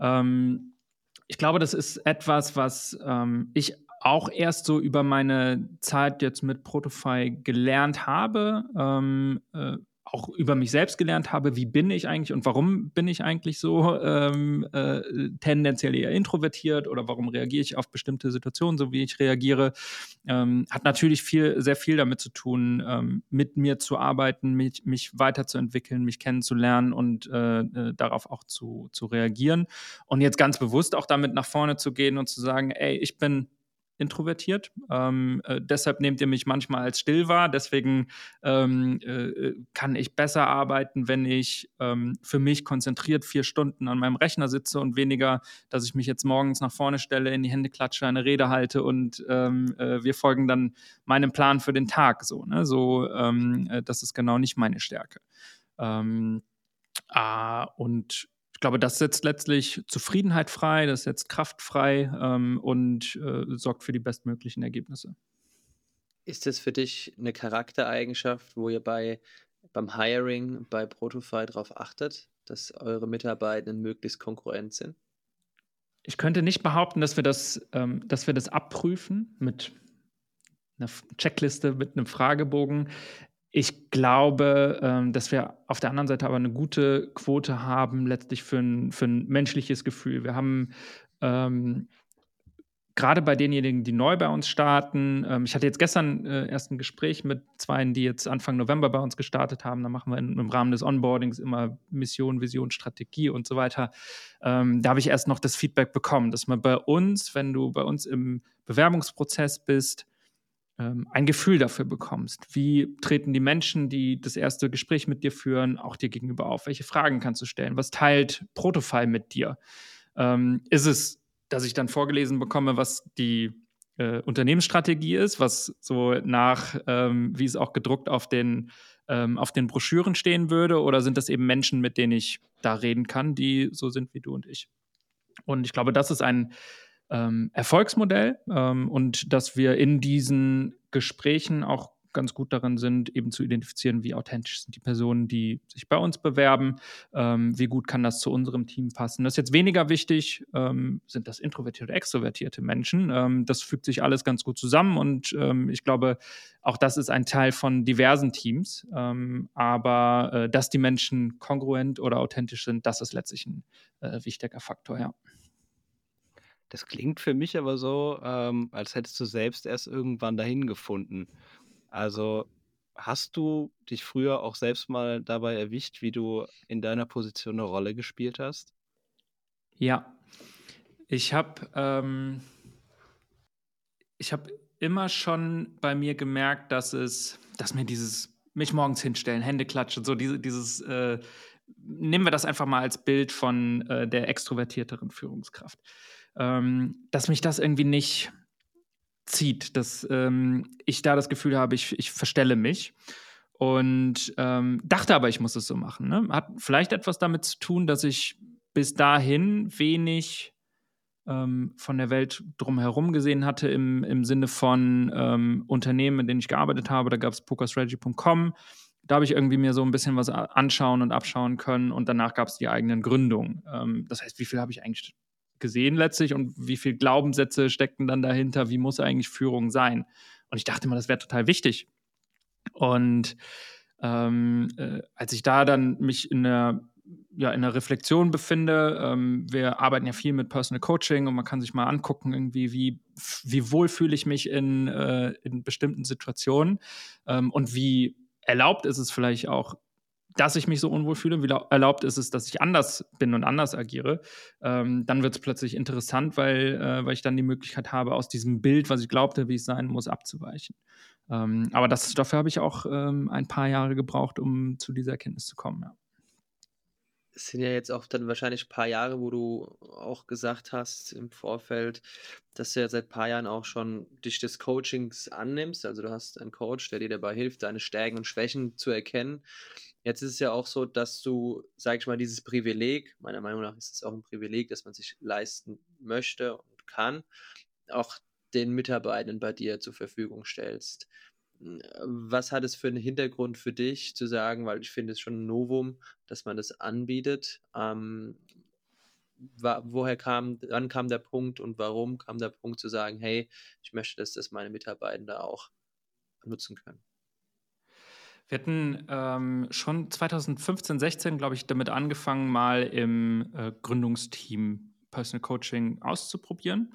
[SPEAKER 1] Ähm, ich glaube, das ist etwas, was ähm, ich auch erst so über meine Zeit jetzt mit Protofy gelernt habe. Ähm, äh, auch über mich selbst gelernt habe, wie bin ich eigentlich und warum bin ich eigentlich so ähm, äh, tendenziell eher introvertiert oder warum reagiere ich auf bestimmte Situationen, so wie ich reagiere, ähm, hat natürlich viel, sehr viel damit zu tun, ähm, mit mir zu arbeiten, mich, mich weiterzuentwickeln, mich kennenzulernen und äh, äh, darauf auch zu, zu reagieren. Und jetzt ganz bewusst auch damit nach vorne zu gehen und zu sagen, ey, ich bin introvertiert. Ähm, äh, deshalb nehmt ihr mich manchmal als still wahr. Deswegen ähm, äh, kann ich besser arbeiten, wenn ich ähm, für mich konzentriert vier Stunden an meinem Rechner sitze und weniger, dass ich mich jetzt morgens nach vorne stelle, in die Hände klatsche, eine Rede halte und ähm, äh, wir folgen dann meinem Plan für den Tag. So, ne? so ähm, äh, das ist genau nicht meine Stärke. Ähm, ah, und ich glaube, das setzt letztlich Zufriedenheit frei, das setzt Kraft frei ähm, und äh, sorgt für die bestmöglichen Ergebnisse.
[SPEAKER 3] Ist das für dich eine Charaktereigenschaft, wo ihr bei, beim Hiring bei Protofy darauf achtet, dass eure Mitarbeitenden möglichst konkurrent sind?
[SPEAKER 1] Ich könnte nicht behaupten, dass wir das, ähm, dass wir das abprüfen mit einer Checkliste, mit einem Fragebogen. Ich glaube, ähm, dass wir auf der anderen Seite aber eine gute Quote haben, letztlich für ein, für ein menschliches Gefühl. Wir haben ähm, gerade bei denjenigen, die neu bei uns starten, ähm, ich hatte jetzt gestern äh, erst ein Gespräch mit zwei, die jetzt Anfang November bei uns gestartet haben. Da machen wir in, im Rahmen des Onboardings immer Mission, Vision, Strategie und so weiter. Ähm, da habe ich erst noch das Feedback bekommen, dass man bei uns, wenn du bei uns im Bewerbungsprozess bist, ein Gefühl dafür bekommst. Wie treten die Menschen, die das erste Gespräch mit dir führen, auch dir gegenüber auf? Welche Fragen kannst du stellen? Was teilt Protofile mit dir? Ähm, ist es, dass ich dann vorgelesen bekomme, was die äh, Unternehmensstrategie ist, was so nach, ähm, wie es auch gedruckt auf den, ähm, auf den Broschüren stehen würde? Oder sind das eben Menschen, mit denen ich da reden kann, die so sind wie du und ich? Und ich glaube, das ist ein ähm, Erfolgsmodell ähm, und dass wir in diesen Gesprächen auch ganz gut darin sind, eben zu identifizieren, wie authentisch sind die Personen, die sich bei uns bewerben, ähm, wie gut kann das zu unserem Team passen. Das ist jetzt weniger wichtig, ähm, sind das introvertierte oder extrovertierte Menschen. Ähm, das fügt sich alles ganz gut zusammen und ähm, ich glaube, auch das ist ein Teil von diversen Teams. Ähm, aber äh, dass die Menschen kongruent oder authentisch sind, das ist letztlich ein äh, wichtiger Faktor, ja.
[SPEAKER 2] Das klingt für mich aber so, ähm, als hättest du selbst erst irgendwann dahin gefunden. Also hast du dich früher auch selbst mal dabei erwischt, wie du in deiner Position eine Rolle gespielt hast?
[SPEAKER 1] Ja, ich habe ähm, habe immer schon bei mir gemerkt, dass es, dass mir dieses mich morgens hinstellen, Hände klatschen, so diese, dieses äh, nehmen wir das einfach mal als Bild von äh, der extrovertierteren Führungskraft, ähm, dass mich das irgendwie nicht zieht, dass ähm, ich da das Gefühl habe, ich, ich verstelle mich. Und ähm, dachte aber, ich muss es so machen. Ne? Hat vielleicht etwas damit zu tun, dass ich bis dahin wenig ähm, von der Welt drumherum gesehen hatte, im, im Sinne von ähm, Unternehmen, in denen ich gearbeitet habe. Da gab es pokerstrategy.com. Da habe ich irgendwie mir so ein bisschen was anschauen und abschauen können und danach gab es die eigenen Gründungen. Ähm, das heißt, wie viel habe ich eigentlich gesehen letztlich und wie viele Glaubenssätze steckten dann dahinter, wie muss eigentlich Führung sein. Und ich dachte immer, das wäre total wichtig. Und ähm, äh, als ich da dann mich in der, ja, in der Reflexion befinde, ähm, wir arbeiten ja viel mit Personal Coaching und man kann sich mal angucken, irgendwie, wie, wie wohl fühle ich mich in, äh, in bestimmten Situationen ähm, und wie erlaubt ist es vielleicht auch, dass ich mich so unwohl fühle, wie erlaubt ist es, dass ich anders bin und anders agiere, ähm, dann wird es plötzlich interessant, weil, äh, weil ich dann die Möglichkeit habe, aus diesem Bild, was ich glaubte, wie es sein muss, abzuweichen. Ähm, aber das, dafür habe ich auch ähm, ein paar Jahre gebraucht, um zu dieser Erkenntnis zu kommen. Ja.
[SPEAKER 3] Es sind ja jetzt auch dann wahrscheinlich ein paar Jahre, wo du auch gesagt hast im Vorfeld, dass du ja seit ein paar Jahren auch schon dich des Coachings annimmst. Also du hast einen Coach, der dir dabei hilft, deine Stärken und Schwächen zu erkennen. Jetzt ist es ja auch so, dass du, sag ich mal, dieses Privileg, meiner Meinung nach ist es auch ein Privileg, das man sich leisten möchte und kann, auch den Mitarbeitenden bei dir zur Verfügung stellst. Was hat es für einen Hintergrund für dich zu sagen, weil ich finde es schon ein Novum, dass man das anbietet. Ähm, woher kam, wann kam der Punkt und warum kam der Punkt zu sagen, hey, ich möchte, dass das meine Mitarbeitenden auch nutzen können?
[SPEAKER 1] Wir hatten ähm, schon 2015, 16, glaube ich, damit angefangen, mal im äh, Gründungsteam Personal Coaching auszuprobieren.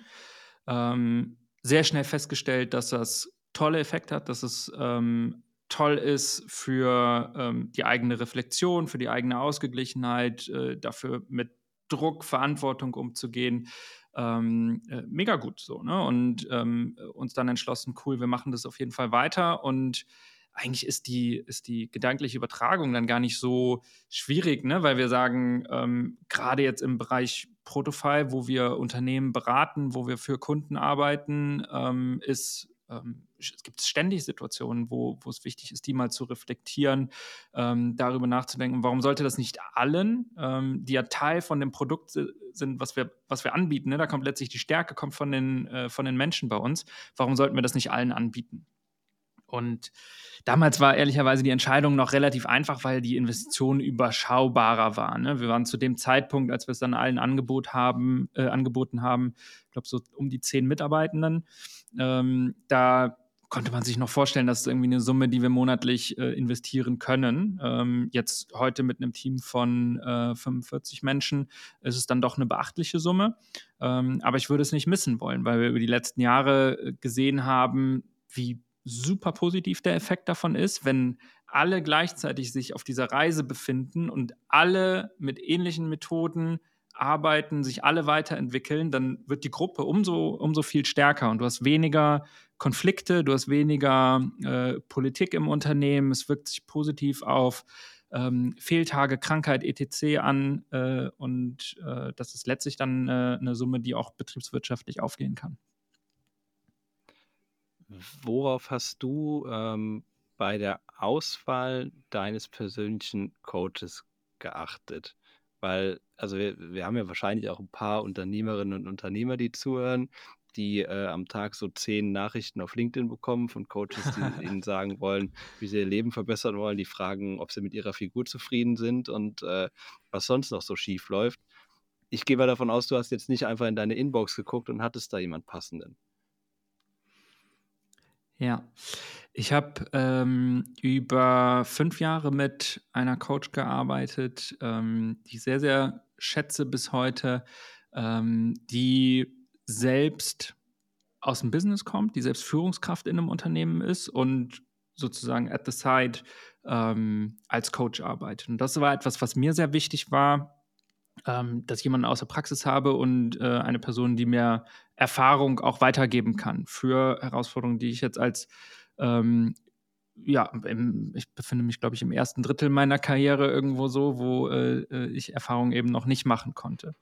[SPEAKER 1] Ähm, sehr schnell festgestellt, dass das tolle Effekte hat, dass es ähm, toll ist für ähm, die eigene Reflexion, für die eigene Ausgeglichenheit, äh, dafür mit Druck, Verantwortung umzugehen. Ähm, äh, mega gut so, ne? Und ähm, uns dann entschlossen, cool, wir machen das auf jeden Fall weiter und eigentlich ist die, ist die gedankliche Übertragung dann gar nicht so schwierig, ne? weil wir sagen, ähm, gerade jetzt im Bereich Protofile, wo wir Unternehmen beraten, wo wir für Kunden arbeiten, ähm, ist ähm, es gibt ständig Situationen, wo, wo es wichtig ist, die mal zu reflektieren, ähm, darüber nachzudenken, warum sollte das nicht allen, ähm, die ja Teil von dem Produkt sind, was wir, was wir anbieten, ne? da kommt letztlich die Stärke kommt von den, äh, von den Menschen bei uns, warum sollten wir das nicht allen anbieten? Und damals war ehrlicherweise die Entscheidung noch relativ einfach, weil die Investition überschaubarer war. Ne? Wir waren zu dem Zeitpunkt, als wir es dann allen Angebot haben, äh, angeboten haben, ich glaube so um die zehn Mitarbeitenden. Ähm, da konnte man sich noch vorstellen, dass irgendwie eine Summe, die wir monatlich äh, investieren können. Ähm, jetzt heute mit einem Team von äh, 45 Menschen ist es dann doch eine beachtliche Summe. Ähm, aber ich würde es nicht missen wollen, weil wir über die letzten Jahre äh, gesehen haben, wie super positiv der Effekt davon ist, wenn alle gleichzeitig sich auf dieser Reise befinden und alle mit ähnlichen Methoden arbeiten, sich alle weiterentwickeln, dann wird die Gruppe umso, umso viel stärker und du hast weniger Konflikte, du hast weniger äh, Politik im Unternehmen, es wirkt sich positiv auf ähm, Fehltage, Krankheit, etc. an äh, und äh, das ist letztlich dann äh, eine Summe, die auch betriebswirtschaftlich aufgehen kann.
[SPEAKER 2] Worauf hast du ähm, bei der Auswahl deines persönlichen Coaches geachtet? Weil, also wir, wir haben ja wahrscheinlich auch ein paar Unternehmerinnen und Unternehmer, die zuhören. die äh, am Tag so zehn Nachrichten auf LinkedIn bekommen von Coaches, die ihnen sagen wollen, wie sie ihr Leben verbessern wollen, die fragen, ob sie mit ihrer Figur zufrieden sind und äh, was sonst noch so schief läuft. Ich gehe mal davon aus, du hast jetzt nicht einfach in deine Inbox geguckt und hattest da jemand passenden.
[SPEAKER 1] Ja, ich habe ähm, über fünf Jahre mit einer Coach gearbeitet, ähm, die ich sehr, sehr schätze bis heute, ähm, die selbst aus dem Business kommt, die selbst Führungskraft in einem Unternehmen ist und sozusagen at the side ähm, als Coach arbeitet. Und das war etwas, was mir sehr wichtig war, ähm, dass ich jemanden aus der Praxis habe und äh, eine Person, die mir Erfahrung auch weitergeben kann für Herausforderungen, die ich jetzt als ähm, ja, im, ich befinde mich, glaube ich, im ersten Drittel meiner Karriere irgendwo so, wo äh, äh ich Erfahrungen eben noch nicht machen konnte.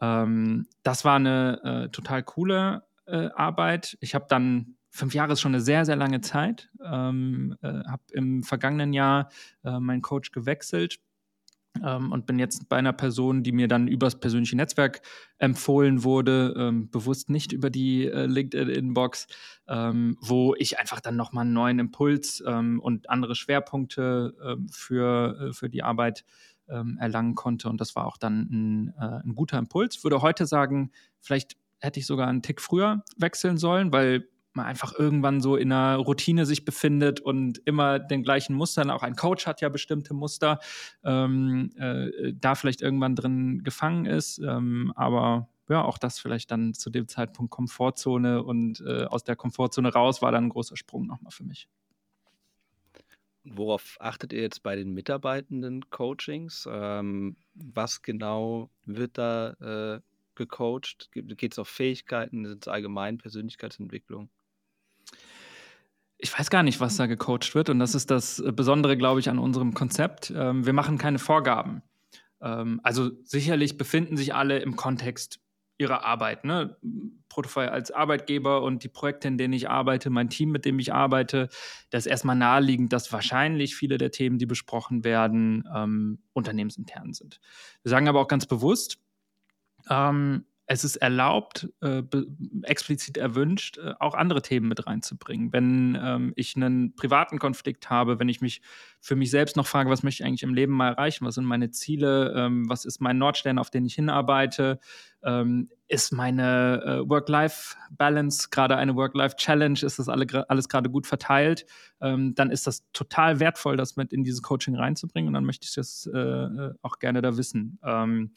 [SPEAKER 1] Ähm, das war eine äh, total coole äh, Arbeit. Ich habe dann fünf Jahre ist schon eine sehr, sehr lange Zeit. Ähm, äh, habe im vergangenen Jahr meinen Coach gewechselt ähm, und bin jetzt bei einer Person, die mir dann übers persönliche Netzwerk empfohlen wurde, ähm, bewusst nicht über die äh, LinkedIn-Inbox, ähm, wo ich einfach dann nochmal einen neuen Impuls ähm, und andere Schwerpunkte ähm, für, äh, für die Arbeit ähm, erlangen konnte. Und das war auch dann ein, äh, ein guter Impuls. Würde heute sagen, vielleicht hätte ich sogar einen Tick früher wechseln sollen, weil man einfach irgendwann so in einer Routine sich befindet und immer den gleichen Mustern, auch ein Coach hat ja bestimmte Muster, ähm, äh, da vielleicht irgendwann drin gefangen ist. Ähm, aber ja, auch das vielleicht dann zu dem Zeitpunkt Komfortzone und äh, aus der Komfortzone raus war dann ein großer Sprung nochmal für mich.
[SPEAKER 2] Worauf achtet ihr jetzt bei den mitarbeitenden Coachings? Ähm, was genau wird da äh, gecoacht? Geht es auf Fähigkeiten? Sind es allgemein Persönlichkeitsentwicklung?
[SPEAKER 1] Ich weiß gar nicht, was da gecoacht wird. Und das ist das Besondere, glaube ich, an unserem Konzept. Ähm, wir machen keine Vorgaben. Ähm, also sicherlich befinden sich alle im Kontext ihrer Arbeit. Ne? Protofy als Arbeitgeber und die Projekte, in denen ich arbeite, mein Team, mit dem ich arbeite, das ist erstmal naheliegend, dass wahrscheinlich viele der Themen, die besprochen werden, ähm, unternehmensintern sind. Wir sagen aber auch ganz bewusst, ähm, es ist erlaubt, äh, explizit erwünscht, äh, auch andere Themen mit reinzubringen. Wenn ähm, ich einen privaten Konflikt habe, wenn ich mich für mich selbst noch frage, was möchte ich eigentlich im Leben mal erreichen, was sind meine Ziele, ähm, was ist mein Nordstern, auf den ich hinarbeite, ähm, ist meine äh, Work-Life-Balance gerade eine Work-Life-Challenge, ist das alle, alles gerade gut verteilt, ähm, dann ist das total wertvoll, das mit in dieses Coaching reinzubringen und dann möchte ich das äh, äh, auch gerne da wissen. Ähm,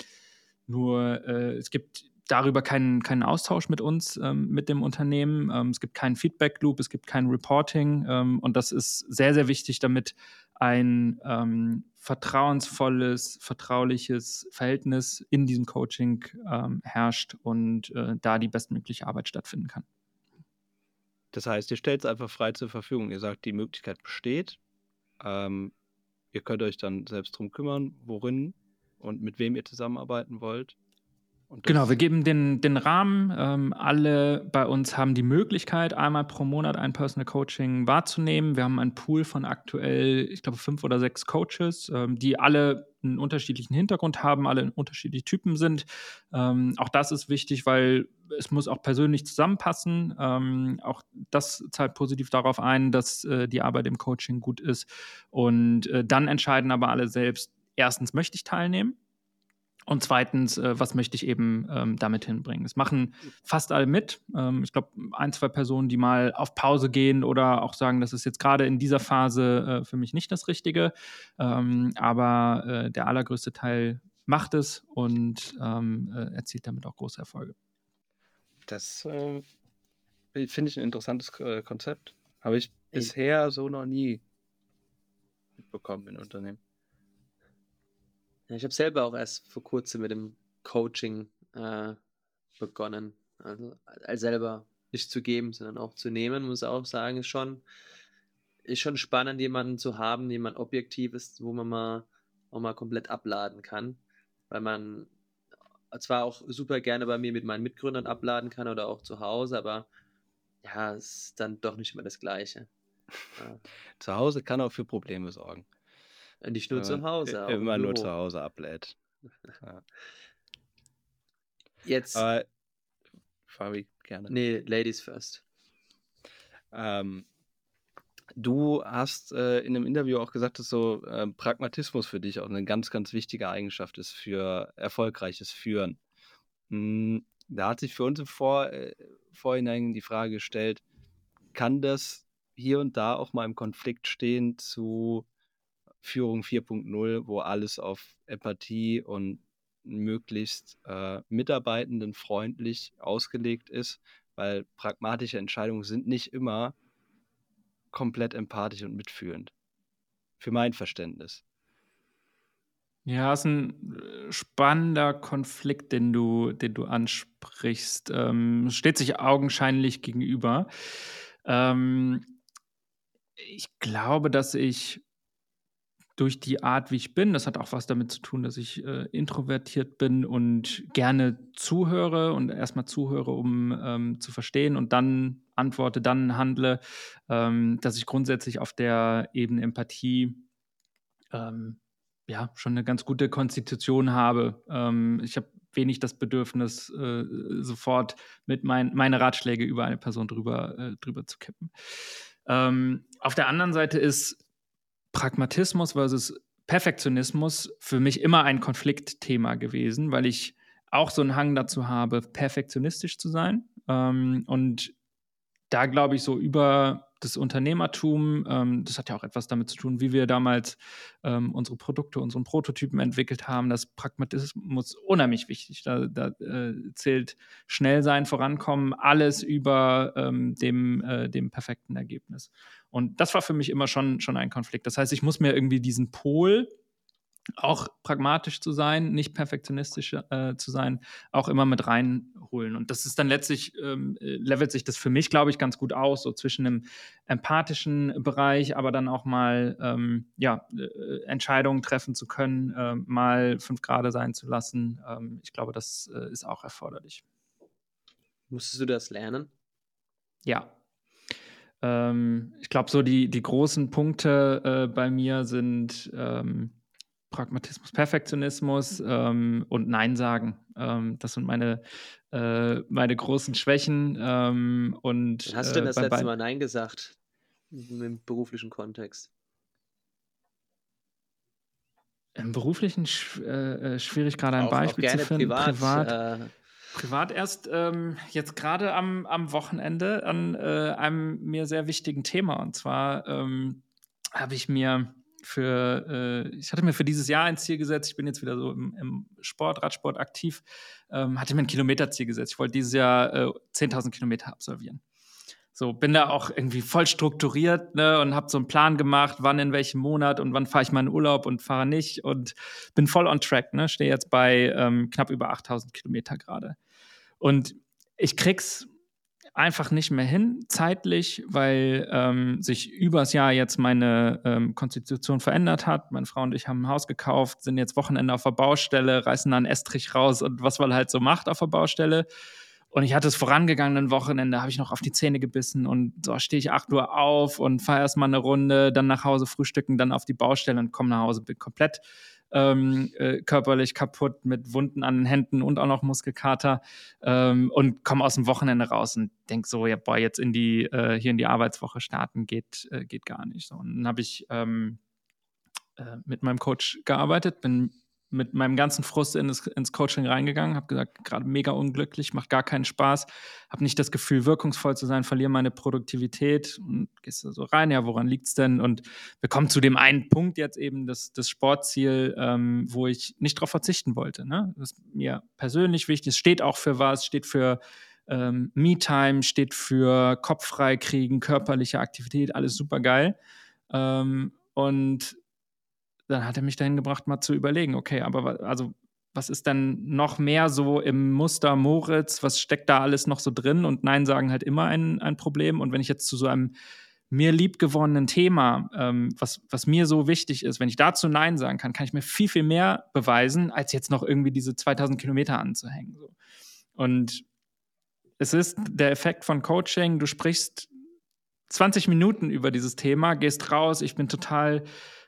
[SPEAKER 1] nur es gibt darüber keinen, keinen Austausch mit uns, ähm, mit dem Unternehmen. Ähm, es gibt keinen Feedback-Loop, es gibt kein Reporting. Ähm, und das ist sehr, sehr wichtig, damit ein ähm, vertrauensvolles, vertrauliches Verhältnis in diesem Coaching ähm, herrscht und äh, da die bestmögliche Arbeit stattfinden kann.
[SPEAKER 2] Das heißt, ihr stellt es einfach frei zur Verfügung. Ihr sagt, die Möglichkeit besteht. Ähm, ihr könnt euch dann selbst darum kümmern, worin und mit wem ihr zusammenarbeiten wollt.
[SPEAKER 1] Genau, wir geben den, den Rahmen. Ähm, alle bei uns haben die Möglichkeit, einmal pro Monat ein Personal Coaching wahrzunehmen. Wir haben einen Pool von aktuell, ich glaube, fünf oder sechs Coaches, ähm, die alle einen unterschiedlichen Hintergrund haben, alle unterschiedliche Typen sind. Ähm, auch das ist wichtig, weil es muss auch persönlich zusammenpassen. Ähm, auch das zahlt positiv darauf ein, dass äh, die Arbeit im Coaching gut ist. Und äh, dann entscheiden aber alle selbst, erstens möchte ich teilnehmen und zweitens, äh, was möchte ich eben ähm, damit hinbringen? Es machen fast alle mit. Ähm, ich glaube, ein, zwei Personen, die mal auf Pause gehen oder auch sagen, das ist jetzt gerade in dieser Phase äh, für mich nicht das Richtige. Ähm, aber äh, der allergrößte Teil macht es und ähm, äh, erzielt damit auch große Erfolge.
[SPEAKER 2] Das äh, finde ich ein interessantes äh, Konzept. Habe ich bisher so noch nie mitbekommen in Unternehmen.
[SPEAKER 3] Ja, ich habe selber auch erst vor kurzem mit dem Coaching äh, begonnen. Also, also selber nicht zu geben, sondern auch zu nehmen, muss ich auch sagen, ist schon, ist schon spannend, jemanden zu haben, jemand objektiv ist, wo man mal auch mal komplett abladen kann. Weil man zwar auch super gerne bei mir mit meinen Mitgründern abladen kann oder auch zu Hause, aber ja, es ist dann doch nicht immer das Gleiche.
[SPEAKER 2] Ja. Zu Hause kann auch für Probleme sorgen.
[SPEAKER 3] Nicht nur zu Hause.
[SPEAKER 2] Immer nur zu Hause ablädt. Ja.
[SPEAKER 3] Jetzt.
[SPEAKER 2] Aber Fabi, gerne.
[SPEAKER 3] Nee, Ladies first.
[SPEAKER 2] Ähm, du hast äh, in einem Interview auch gesagt, dass so äh, Pragmatismus für dich auch eine ganz, ganz wichtige Eigenschaft ist für erfolgreiches Führen. Hm, da hat sich für uns im Vor äh, Vorhinein die Frage gestellt, kann das hier und da auch mal im Konflikt stehen zu Führung 4.0, wo alles auf Empathie und möglichst äh, mitarbeitenden freundlich ausgelegt ist, weil pragmatische Entscheidungen sind nicht immer komplett empathisch und mitfühlend. Für mein Verständnis.
[SPEAKER 1] Ja, ist ein äh, spannender Konflikt, den du, den du ansprichst. Ähm, steht sich augenscheinlich gegenüber. Ähm, ich glaube, dass ich durch die Art, wie ich bin, das hat auch was damit zu tun, dass ich äh, introvertiert bin und gerne zuhöre und erstmal zuhöre, um ähm, zu verstehen und dann antworte, dann handle, ähm, dass ich grundsätzlich auf der Ebene Empathie ähm, ja schon eine ganz gute Konstitution habe. Ähm, ich habe wenig das Bedürfnis, äh, sofort mit mein, meine Ratschläge über eine Person drüber, äh, drüber zu kippen. Ähm, auf der anderen Seite ist Pragmatismus versus Perfektionismus für mich immer ein Konfliktthema gewesen, weil ich auch so einen Hang dazu habe, perfektionistisch zu sein. Ähm, und da glaube ich so über das Unternehmertum, ähm, das hat ja auch etwas damit zu tun, wie wir damals ähm, unsere Produkte, unseren Prototypen entwickelt haben. Das Pragmatismus unheimlich wichtig. Da, da äh, zählt schnell sein, vorankommen, alles über ähm, dem, äh, dem perfekten Ergebnis. Und das war für mich immer schon, schon ein Konflikt. Das heißt, ich muss mir irgendwie diesen Pol auch pragmatisch zu sein, nicht perfektionistisch äh, zu sein, auch immer mit reinholen. Und das ist dann letztlich, ähm, levelt sich das für mich, glaube ich, ganz gut aus, so zwischen einem empathischen Bereich, aber dann auch mal ähm, ja, äh, Entscheidungen treffen zu können, äh, mal fünf Grade sein zu lassen. Ähm, ich glaube, das äh, ist auch erforderlich.
[SPEAKER 3] Musstest du das lernen?
[SPEAKER 1] Ja. Ähm, ich glaube, so die, die großen Punkte äh, bei mir sind ähm, Pragmatismus, Perfektionismus ähm, und Nein sagen. Ähm, das sind meine, äh, meine großen Schwächen. Ähm, und,
[SPEAKER 3] Hast du denn äh, das äh, letzte Mal Nein gesagt im beruflichen Kontext?
[SPEAKER 1] Im beruflichen sch äh, äh schwierig gerade ein auch, Beispiel auch zu finden.
[SPEAKER 3] Privat, privat,
[SPEAKER 1] privat erst ähm, jetzt gerade am, am Wochenende an äh, einem mir sehr wichtigen Thema. Und zwar ähm, habe ich mir für, äh, ich hatte mir für dieses Jahr ein Ziel gesetzt, ich bin jetzt wieder so im, im Sport, Radsport aktiv, ähm, hatte mir ein Kilometerziel gesetzt. Ich wollte dieses Jahr äh, 10.000 Kilometer absolvieren. So, bin da auch irgendwie voll strukturiert ne, und habe so einen Plan gemacht, wann in welchem Monat und wann fahre ich meinen Urlaub und fahre nicht und bin voll on track. Ne, stehe jetzt bei ähm, knapp über 8000 Kilometer gerade. Und ich krieg's einfach nicht mehr hin, zeitlich, weil ähm, sich übers Jahr jetzt meine ähm, Konstitution verändert hat. Meine Frau und ich haben ein Haus gekauft, sind jetzt Wochenende auf der Baustelle, reißen dann Estrich raus und was man halt so macht auf der Baustelle. Und ich hatte es vorangegangenen Wochenende, habe ich noch auf die Zähne gebissen und so stehe ich 8 Uhr auf und fahre erstmal eine Runde, dann nach Hause frühstücken, dann auf die Baustelle und komme nach Hause, bin komplett ähm, äh, körperlich kaputt mit Wunden an den Händen und auch noch Muskelkater ähm, und komme aus dem Wochenende raus und denke so, ja, boah, jetzt in die, äh, hier in die Arbeitswoche starten geht, äh, geht gar nicht. So, und dann habe ich ähm, äh, mit meinem Coach gearbeitet, bin mit meinem ganzen Frust in das, ins Coaching reingegangen, habe gesagt, gerade mega unglücklich, macht gar keinen Spaß, habe nicht das Gefühl, wirkungsvoll zu sein, verliere meine Produktivität und gehst du so rein, ja, woran liegt es denn? Und wir kommen zu dem einen Punkt jetzt eben, das, das Sportziel, ähm, wo ich nicht darauf verzichten wollte. Ne? Das ist mir persönlich wichtig, es steht auch für was, steht für ähm, Me-Time, steht für Kopf frei kriegen, körperliche Aktivität, alles super geil. Ähm, und dann hat er mich dahin gebracht, mal zu überlegen, okay, aber also was ist denn noch mehr so im Muster Moritz? Was steckt da alles noch so drin? Und Nein sagen halt immer ein, ein Problem. Und wenn ich jetzt zu so einem mir liebgewonnenen Thema, ähm, was, was mir so wichtig ist, wenn ich dazu Nein sagen kann, kann ich mir viel, viel mehr beweisen, als jetzt noch irgendwie diese 2000 Kilometer anzuhängen. So. Und es ist der Effekt von Coaching, du sprichst 20 Minuten über dieses Thema, gehst raus, ich bin total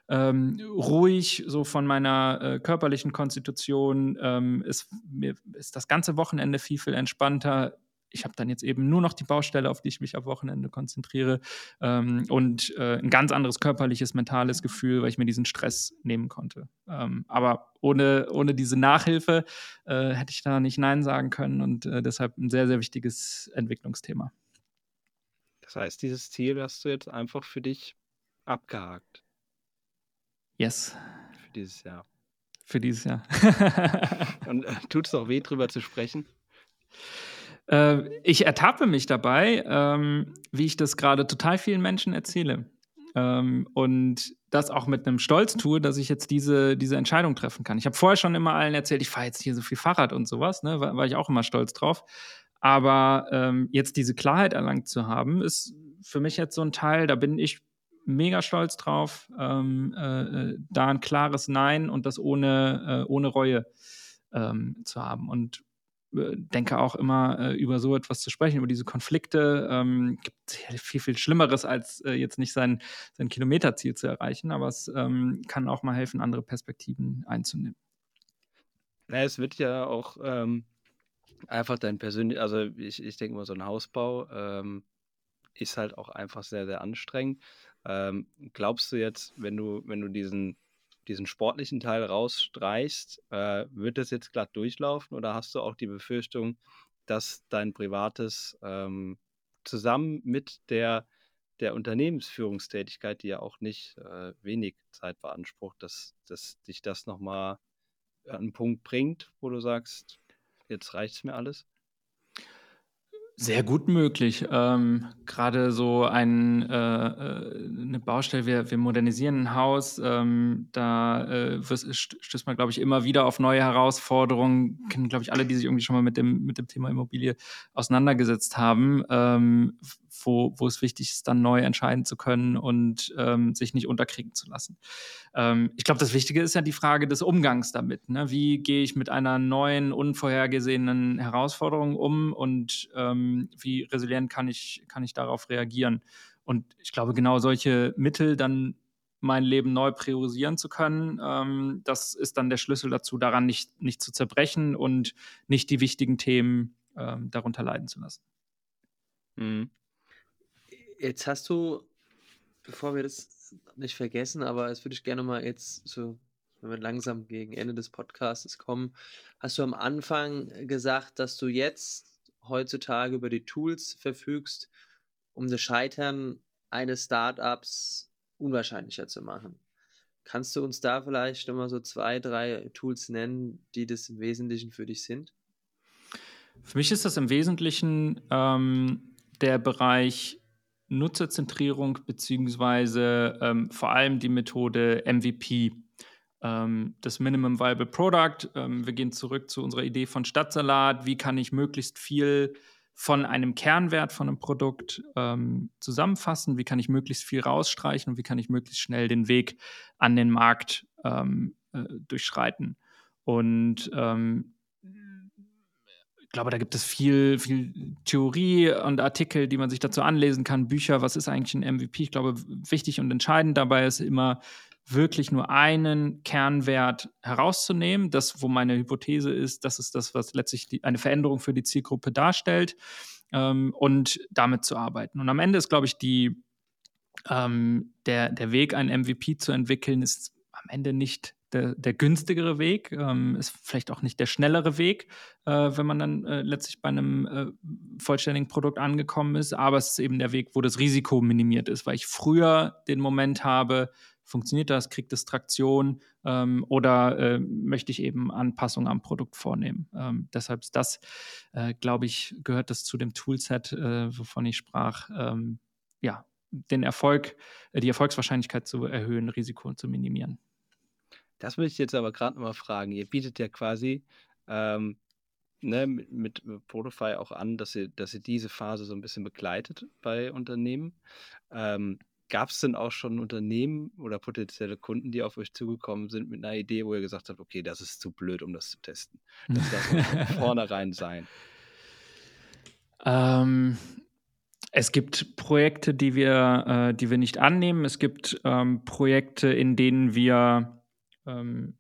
[SPEAKER 1] ähm, ruhig, so von meiner äh, körperlichen Konstitution. Ähm, ist, mir ist das ganze Wochenende viel, viel entspannter. ich habe dann jetzt eben nur noch die Baustelle, auf die ich mich am Wochenende konzentriere ähm, und äh, ein ganz anderes körperliches, mentales Gefühl, weil ich mir diesen Stress nehmen konnte. Ähm, aber ohne, ohne diese Nachhilfe äh, hätte ich da nicht Nein sagen können und äh, deshalb ein sehr, sehr wichtiges Entwicklungsthema.
[SPEAKER 2] Das heißt, dieses Ziel hast du jetzt einfach für dich abgehakt.
[SPEAKER 1] Yes.
[SPEAKER 2] Für dieses Jahr.
[SPEAKER 1] Für dieses Jahr.
[SPEAKER 2] und äh, tut es auch weh, drüber zu sprechen?
[SPEAKER 1] Äh, ich ertappe mich dabei, ähm, wie ich das gerade total vielen Menschen erzähle. Ähm, und das auch mit einem Stolz tue, dass ich jetzt diese, diese Entscheidung treffen kann. Ich habe vorher schon immer allen erzählt, ich fahre jetzt hier so viel Fahrrad und sowas, ne, war, war ich auch immer stolz drauf. Aber ähm, jetzt diese Klarheit erlangt zu haben, ist für mich jetzt so ein Teil, da bin ich mega stolz drauf, ähm, äh, äh da ein klares Nein und das ohne, äh, ohne Reue ähm, zu haben. Und äh, denke auch immer äh, über so etwas zu sprechen, über diese Konflikte. Ähm, gibt viel, viel Schlimmeres, als jetzt nicht sein, sein Kilometerziel zu erreichen, aber es ähm, kann auch mal helfen, andere Perspektiven einzunehmen.
[SPEAKER 2] Ja, es wird ja auch ähm, einfach dein persönlich, also ich, ich denke mal, so ein Hausbau ähm, ist halt auch einfach sehr, sehr anstrengend. Ähm, glaubst du jetzt, wenn du, wenn du diesen diesen sportlichen Teil rausstreichst, äh, wird das jetzt glatt durchlaufen oder hast du auch die Befürchtung, dass dein privates ähm, zusammen mit der, der Unternehmensführungstätigkeit, die ja auch nicht äh, wenig Zeit beansprucht, dass, dass dich das nochmal an einen Punkt bringt, wo du sagst, jetzt reicht es mir alles?
[SPEAKER 1] Sehr gut möglich. Ähm, Gerade so ein, äh, äh, eine Baustelle, wir, wir modernisieren ein Haus, ähm, da äh, stößt man, glaube ich, immer wieder auf neue Herausforderungen. Kennen, glaube ich, alle, die sich irgendwie schon mal mit dem, mit dem Thema Immobilie auseinandergesetzt haben, ähm, wo, wo es wichtig ist, dann neu entscheiden zu können und ähm, sich nicht unterkriegen zu lassen. Ähm, ich glaube, das Wichtige ist ja die Frage des Umgangs damit. Ne? Wie gehe ich mit einer neuen, unvorhergesehenen Herausforderung um und ähm, wie resilient kann ich, kann ich darauf reagieren? Und ich glaube, genau solche Mittel dann mein Leben neu priorisieren zu können. Ähm, das ist dann der Schlüssel dazu, daran nicht, nicht zu zerbrechen und nicht die wichtigen Themen ähm, darunter leiden zu lassen.
[SPEAKER 3] Mhm. Jetzt hast du, bevor wir das nicht vergessen, aber das würde ich gerne mal jetzt so, wenn wir langsam gegen Ende des Podcasts kommen, hast du am Anfang gesagt, dass du jetzt heutzutage über die Tools verfügst, um das Scheitern eines Startups unwahrscheinlicher zu machen. Kannst du uns da vielleicht nochmal so zwei, drei Tools nennen, die das im Wesentlichen für dich sind?
[SPEAKER 1] Für mich ist das im Wesentlichen ähm, der Bereich Nutzerzentrierung beziehungsweise ähm, vor allem die Methode MVP, ähm, das Minimum Viable Product. Ähm, wir gehen zurück zu unserer Idee von Stadtsalat. Wie kann ich möglichst viel von einem Kernwert von einem Produkt ähm, zusammenfassen? Wie kann ich möglichst viel rausstreichen und wie kann ich möglichst schnell den Weg an den Markt ähm, äh, durchschreiten? Und ähm, glaube, da gibt es viel, viel Theorie und Artikel, die man sich dazu anlesen kann, Bücher, was ist eigentlich ein MVP? Ich glaube, wichtig und entscheidend dabei ist immer, wirklich nur einen Kernwert herauszunehmen. Das, wo meine Hypothese ist, das ist das, was letztlich die, eine Veränderung für die Zielgruppe darstellt ähm, und damit zu arbeiten. Und am Ende ist, glaube ich, die, ähm, der, der Weg, ein MVP zu entwickeln, ist am Ende nicht der, der günstigere Weg, ähm, ist vielleicht auch nicht der schnellere Weg, äh, wenn man dann äh, letztlich bei einem äh, vollständigen Produkt angekommen ist. Aber es ist eben der Weg, wo das Risiko minimiert ist, weil ich früher den Moment habe, funktioniert das, kriegt es Traktion ähm, oder äh, möchte ich eben Anpassungen am Produkt vornehmen. Ähm, deshalb ist das, äh, glaube ich, gehört das zu dem Toolset, äh, wovon ich sprach. Ähm, ja, den Erfolg, die Erfolgswahrscheinlichkeit zu erhöhen, Risiko zu minimieren.
[SPEAKER 2] Das möchte ich jetzt aber gerade mal fragen. Ihr bietet ja quasi ähm, ne, mit, mit Protofy auch an, dass ihr, dass ihr diese Phase so ein bisschen begleitet bei Unternehmen. Ähm, Gab es denn auch schon Unternehmen oder potenzielle Kunden, die auf euch zugekommen sind mit einer Idee, wo ihr gesagt habt, okay, das ist zu blöd, um das zu testen? Das darf von vornherein sein.
[SPEAKER 1] Ähm, es gibt Projekte, die wir, äh, die wir nicht annehmen. Es gibt ähm, Projekte, in denen wir ähm,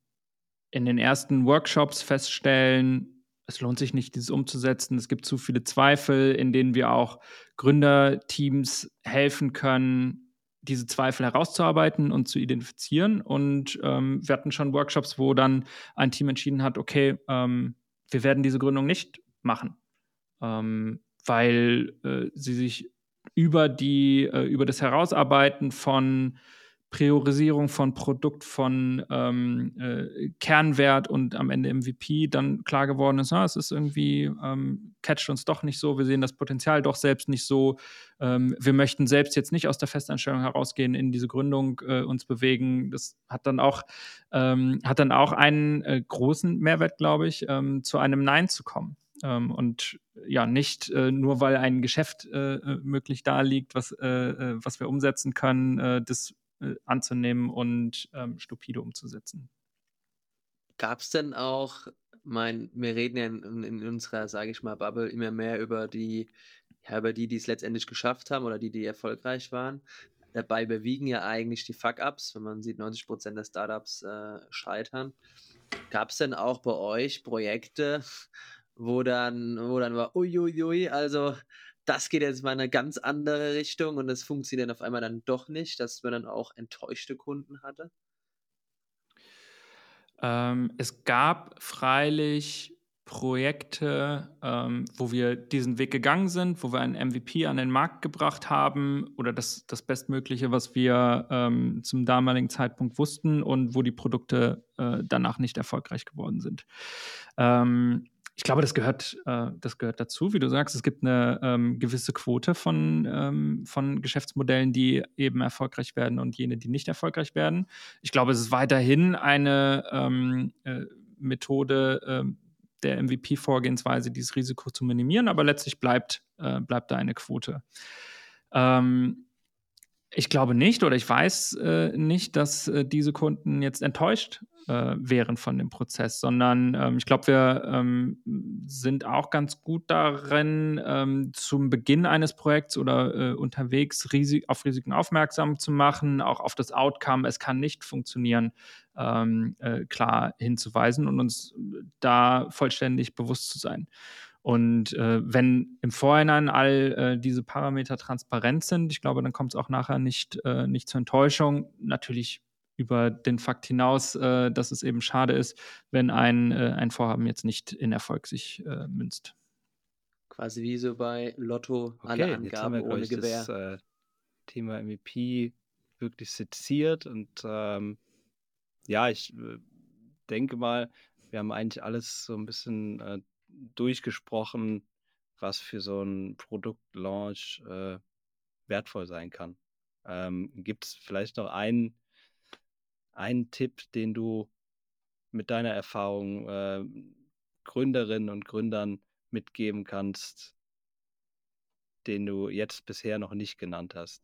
[SPEAKER 1] in den ersten Workshops feststellen, es lohnt sich nicht, dieses umzusetzen. Es gibt zu viele Zweifel, in denen wir auch Gründerteams helfen können, diese Zweifel herauszuarbeiten und zu identifizieren. Und ähm, wir hatten schon Workshops, wo dann ein Team entschieden hat, okay, ähm, wir werden diese Gründung nicht machen, ähm, weil äh, sie sich über die, äh, über das Herausarbeiten von Priorisierung von Produkt, von ähm, äh, Kernwert und am Ende MVP dann klar geworden ist, na, es ist irgendwie, ähm, catcht uns doch nicht so, wir sehen das Potenzial doch selbst nicht so, ähm, wir möchten selbst jetzt nicht aus der Festanstellung herausgehen, in diese Gründung äh, uns bewegen. Das hat dann auch, ähm, hat dann auch einen äh, großen Mehrwert, glaube ich, ähm, zu einem Nein zu kommen. Ähm, und ja, nicht äh, nur weil ein Geschäft äh, äh möglich da liegt, was, äh, äh, was wir umsetzen können, äh, anzunehmen und ähm, stupide umzusetzen.
[SPEAKER 3] Gab es denn auch, mein, wir reden ja in, in unserer, sage ich mal, Bubble immer mehr über die, ja, über die, die es letztendlich geschafft haben oder die, die erfolgreich waren. Dabei überwiegen ja eigentlich die Fuck-Ups, wenn man sieht, 90% der Startups äh, scheitern. Gab es denn auch bei euch Projekte, wo dann, wo dann war, uiuiui, also das geht jetzt mal in eine ganz andere Richtung und es funktioniert auf einmal dann doch nicht, dass man dann auch enttäuschte Kunden hatte?
[SPEAKER 1] Ähm, es gab freilich Projekte, ähm, wo wir diesen Weg gegangen sind, wo wir einen MVP an den Markt gebracht haben oder das, das Bestmögliche, was wir ähm, zum damaligen Zeitpunkt wussten und wo die Produkte äh, danach nicht erfolgreich geworden sind. Ähm, ich glaube, das gehört, äh, das gehört dazu, wie du sagst. Es gibt eine ähm, gewisse Quote von, ähm, von Geschäftsmodellen, die eben erfolgreich werden und jene, die nicht erfolgreich werden. Ich glaube, es ist weiterhin eine ähm, äh, Methode ähm, der MVP-Vorgehensweise, dieses Risiko zu minimieren, aber letztlich bleibt, äh, bleibt da eine Quote. Ähm, ich glaube nicht oder ich weiß äh, nicht, dass äh, diese Kunden jetzt enttäuscht äh, wären von dem Prozess, sondern ähm, ich glaube, wir ähm, sind auch ganz gut darin, ähm, zum Beginn eines Projekts oder äh, unterwegs Risik auf Risiken aufmerksam zu machen, auch auf das Outcome, es kann nicht funktionieren, ähm, äh, klar hinzuweisen und uns da vollständig bewusst zu sein. Und äh, wenn im Vorhinein all äh, diese Parameter transparent sind, ich glaube, dann kommt es auch nachher nicht, äh, nicht zur Enttäuschung. Natürlich über den Fakt hinaus, äh, dass es eben schade ist, wenn ein, äh, ein Vorhaben jetzt nicht in Erfolg sich äh, münzt.
[SPEAKER 3] Quasi wie so bei Lotto, okay, alle Angaben wir, ohne Gewähr. Das
[SPEAKER 2] Thema MVP wirklich seziert und ähm, ja, ich denke mal, wir haben eigentlich alles so ein bisschen äh, durchgesprochen, was für so einen Produktlaunch äh, wertvoll sein kann. Ähm, Gibt es vielleicht noch einen einen Tipp, den du mit deiner Erfahrung äh, Gründerinnen und Gründern mitgeben kannst, den du jetzt bisher noch nicht genannt hast?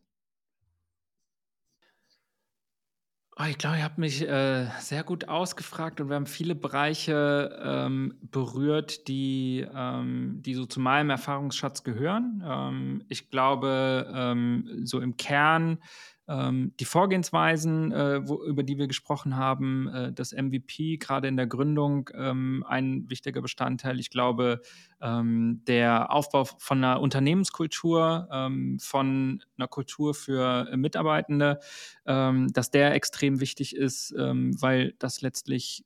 [SPEAKER 1] Oh, ich glaube, ihr habt mich äh, sehr gut ausgefragt und wir haben viele Bereiche ähm, berührt, die, ähm, die so zu meinem Erfahrungsschatz gehören. Ähm, ich glaube, ähm, so im Kern ähm, die Vorgehensweisen, äh, wo, über die wir gesprochen haben, äh, das MVP gerade in der Gründung ähm, ein wichtiger Bestandteil. Ich glaube, ähm, der Aufbau von einer Unternehmenskultur, ähm, von einer Kultur für äh, Mitarbeitende, ähm, dass der extrem wichtig ist, ähm, weil das letztlich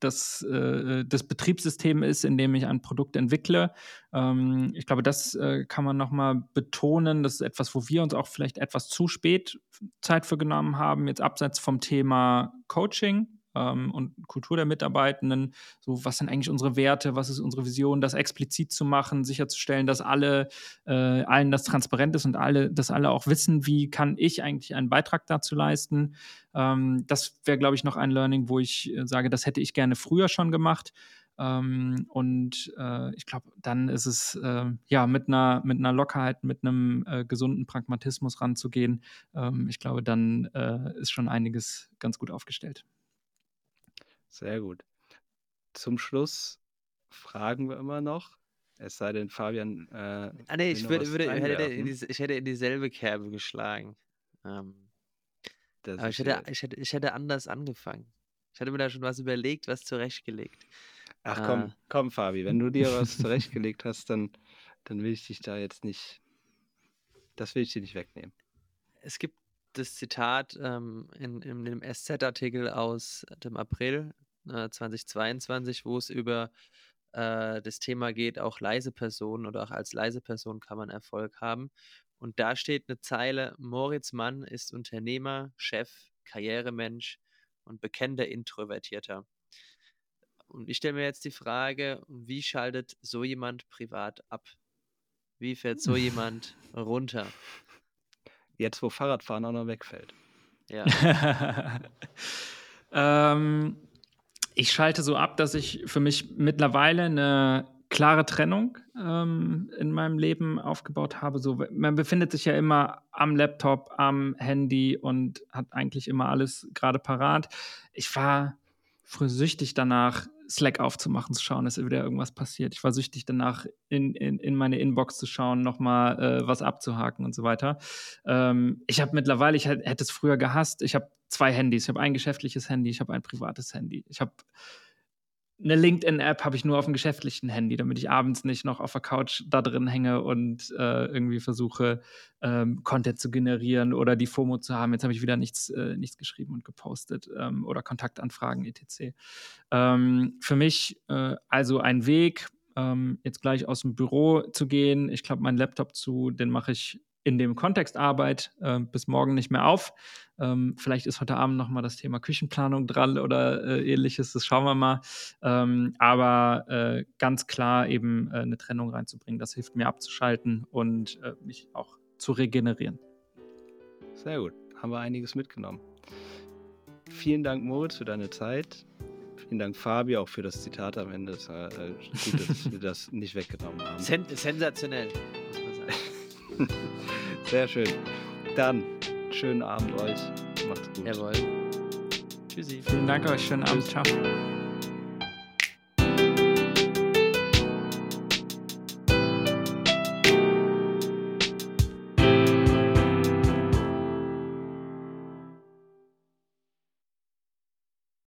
[SPEAKER 1] das, äh, das Betriebssystem ist, in dem ich ein Produkt entwickle. Ähm, ich glaube, das äh, kann man nochmal betonen. Das ist etwas, wo wir uns auch vielleicht etwas zu spät Zeit für genommen haben, jetzt abseits vom Thema Coaching ähm, und Kultur der Mitarbeitenden. So, was sind eigentlich unsere Werte? Was ist unsere Vision? Das explizit zu machen, sicherzustellen, dass alle, äh, allen das transparent ist und alle, dass alle auch wissen, wie kann ich eigentlich einen Beitrag dazu leisten. Ähm, das wäre, glaube ich, noch ein Learning, wo ich äh, sage, das hätte ich gerne früher schon gemacht. Ähm, und äh, ich glaube, dann ist es äh, ja mit einer, mit einer Lockerheit, mit einem äh, gesunden Pragmatismus ranzugehen. Ähm, ich glaube, dann äh, ist schon einiges ganz gut aufgestellt.
[SPEAKER 2] Sehr gut. Zum Schluss fragen wir immer noch, es sei denn, Fabian. Äh,
[SPEAKER 3] ah, nee, ich, würde, würde, hätte in die, ich hätte in dieselbe Kerbe geschlagen. Ähm, aber ich hätte, ich, hätte, ich hätte anders angefangen. Ich hatte mir da schon was überlegt, was zurechtgelegt.
[SPEAKER 2] Ach komm,
[SPEAKER 3] Ah.
[SPEAKER 2] komm, Fabi, wenn du dir was zurechtgelegt hast, dann, dann will ich dich da jetzt nicht. Das will ich dir nicht wegnehmen.
[SPEAKER 3] Es gibt das Zitat ähm, in, in dem SZ-Artikel aus dem April äh, 2022, wo es über äh, das Thema geht, auch leise Personen oder auch als leise Person kann man Erfolg haben. Und da steht eine Zeile, Moritz Mann ist Unternehmer, Chef, Karrieremensch und bekennender Introvertierter. Und ich stelle mir jetzt die Frage, wie schaltet so jemand privat ab? Wie fährt so jemand runter?
[SPEAKER 2] Jetzt, wo Fahrradfahren auch noch wegfällt.
[SPEAKER 3] Ja.
[SPEAKER 1] ähm, ich schalte so ab, dass ich für mich mittlerweile eine klare Trennung ähm, in meinem Leben aufgebaut habe. So, man befindet sich ja immer am Laptop, am Handy und hat eigentlich immer alles gerade parat. Ich war früh süchtig danach, Slack aufzumachen, zu schauen, dass wieder irgendwas passiert. Ich war süchtig danach, in, in, in meine Inbox zu schauen, nochmal äh, was abzuhaken und so weiter. Ähm, ich habe mittlerweile, ich hätte es früher gehasst, ich habe zwei Handys. Ich habe ein geschäftliches Handy, ich habe ein privates Handy. Ich habe eine LinkedIn-App habe ich nur auf dem geschäftlichen Handy, damit ich abends nicht noch auf der Couch da drin hänge und äh, irgendwie versuche, ähm, Content zu generieren oder die FOMO zu haben. Jetzt habe ich wieder nichts, äh, nichts geschrieben und gepostet ähm, oder Kontaktanfragen etc. Ähm, für mich äh, also ein Weg, ähm, jetzt gleich aus dem Büro zu gehen. Ich klappe meinen Laptop zu, den mache ich in dem Kontext Arbeit äh, bis morgen nicht mehr auf. Ähm, vielleicht ist heute Abend noch mal das Thema Küchenplanung dran oder äh, ähnliches, das schauen wir mal. Ähm, aber äh, ganz klar eben äh, eine Trennung reinzubringen, das hilft mir abzuschalten und äh, mich auch zu regenerieren.
[SPEAKER 2] Sehr gut, haben wir einiges mitgenommen. Vielen Dank, Moritz, für deine Zeit. Vielen Dank, Fabi, auch für das Zitat am Ende. Es war äh, gut, dass wir das nicht weggenommen haben.
[SPEAKER 3] Sen sensationell.
[SPEAKER 2] Sehr schön. Dann, schönen Abend euch. Macht's gut.
[SPEAKER 3] Jawohl. Tschüssi.
[SPEAKER 1] Vielen Dank euch, schönen Abend, ciao.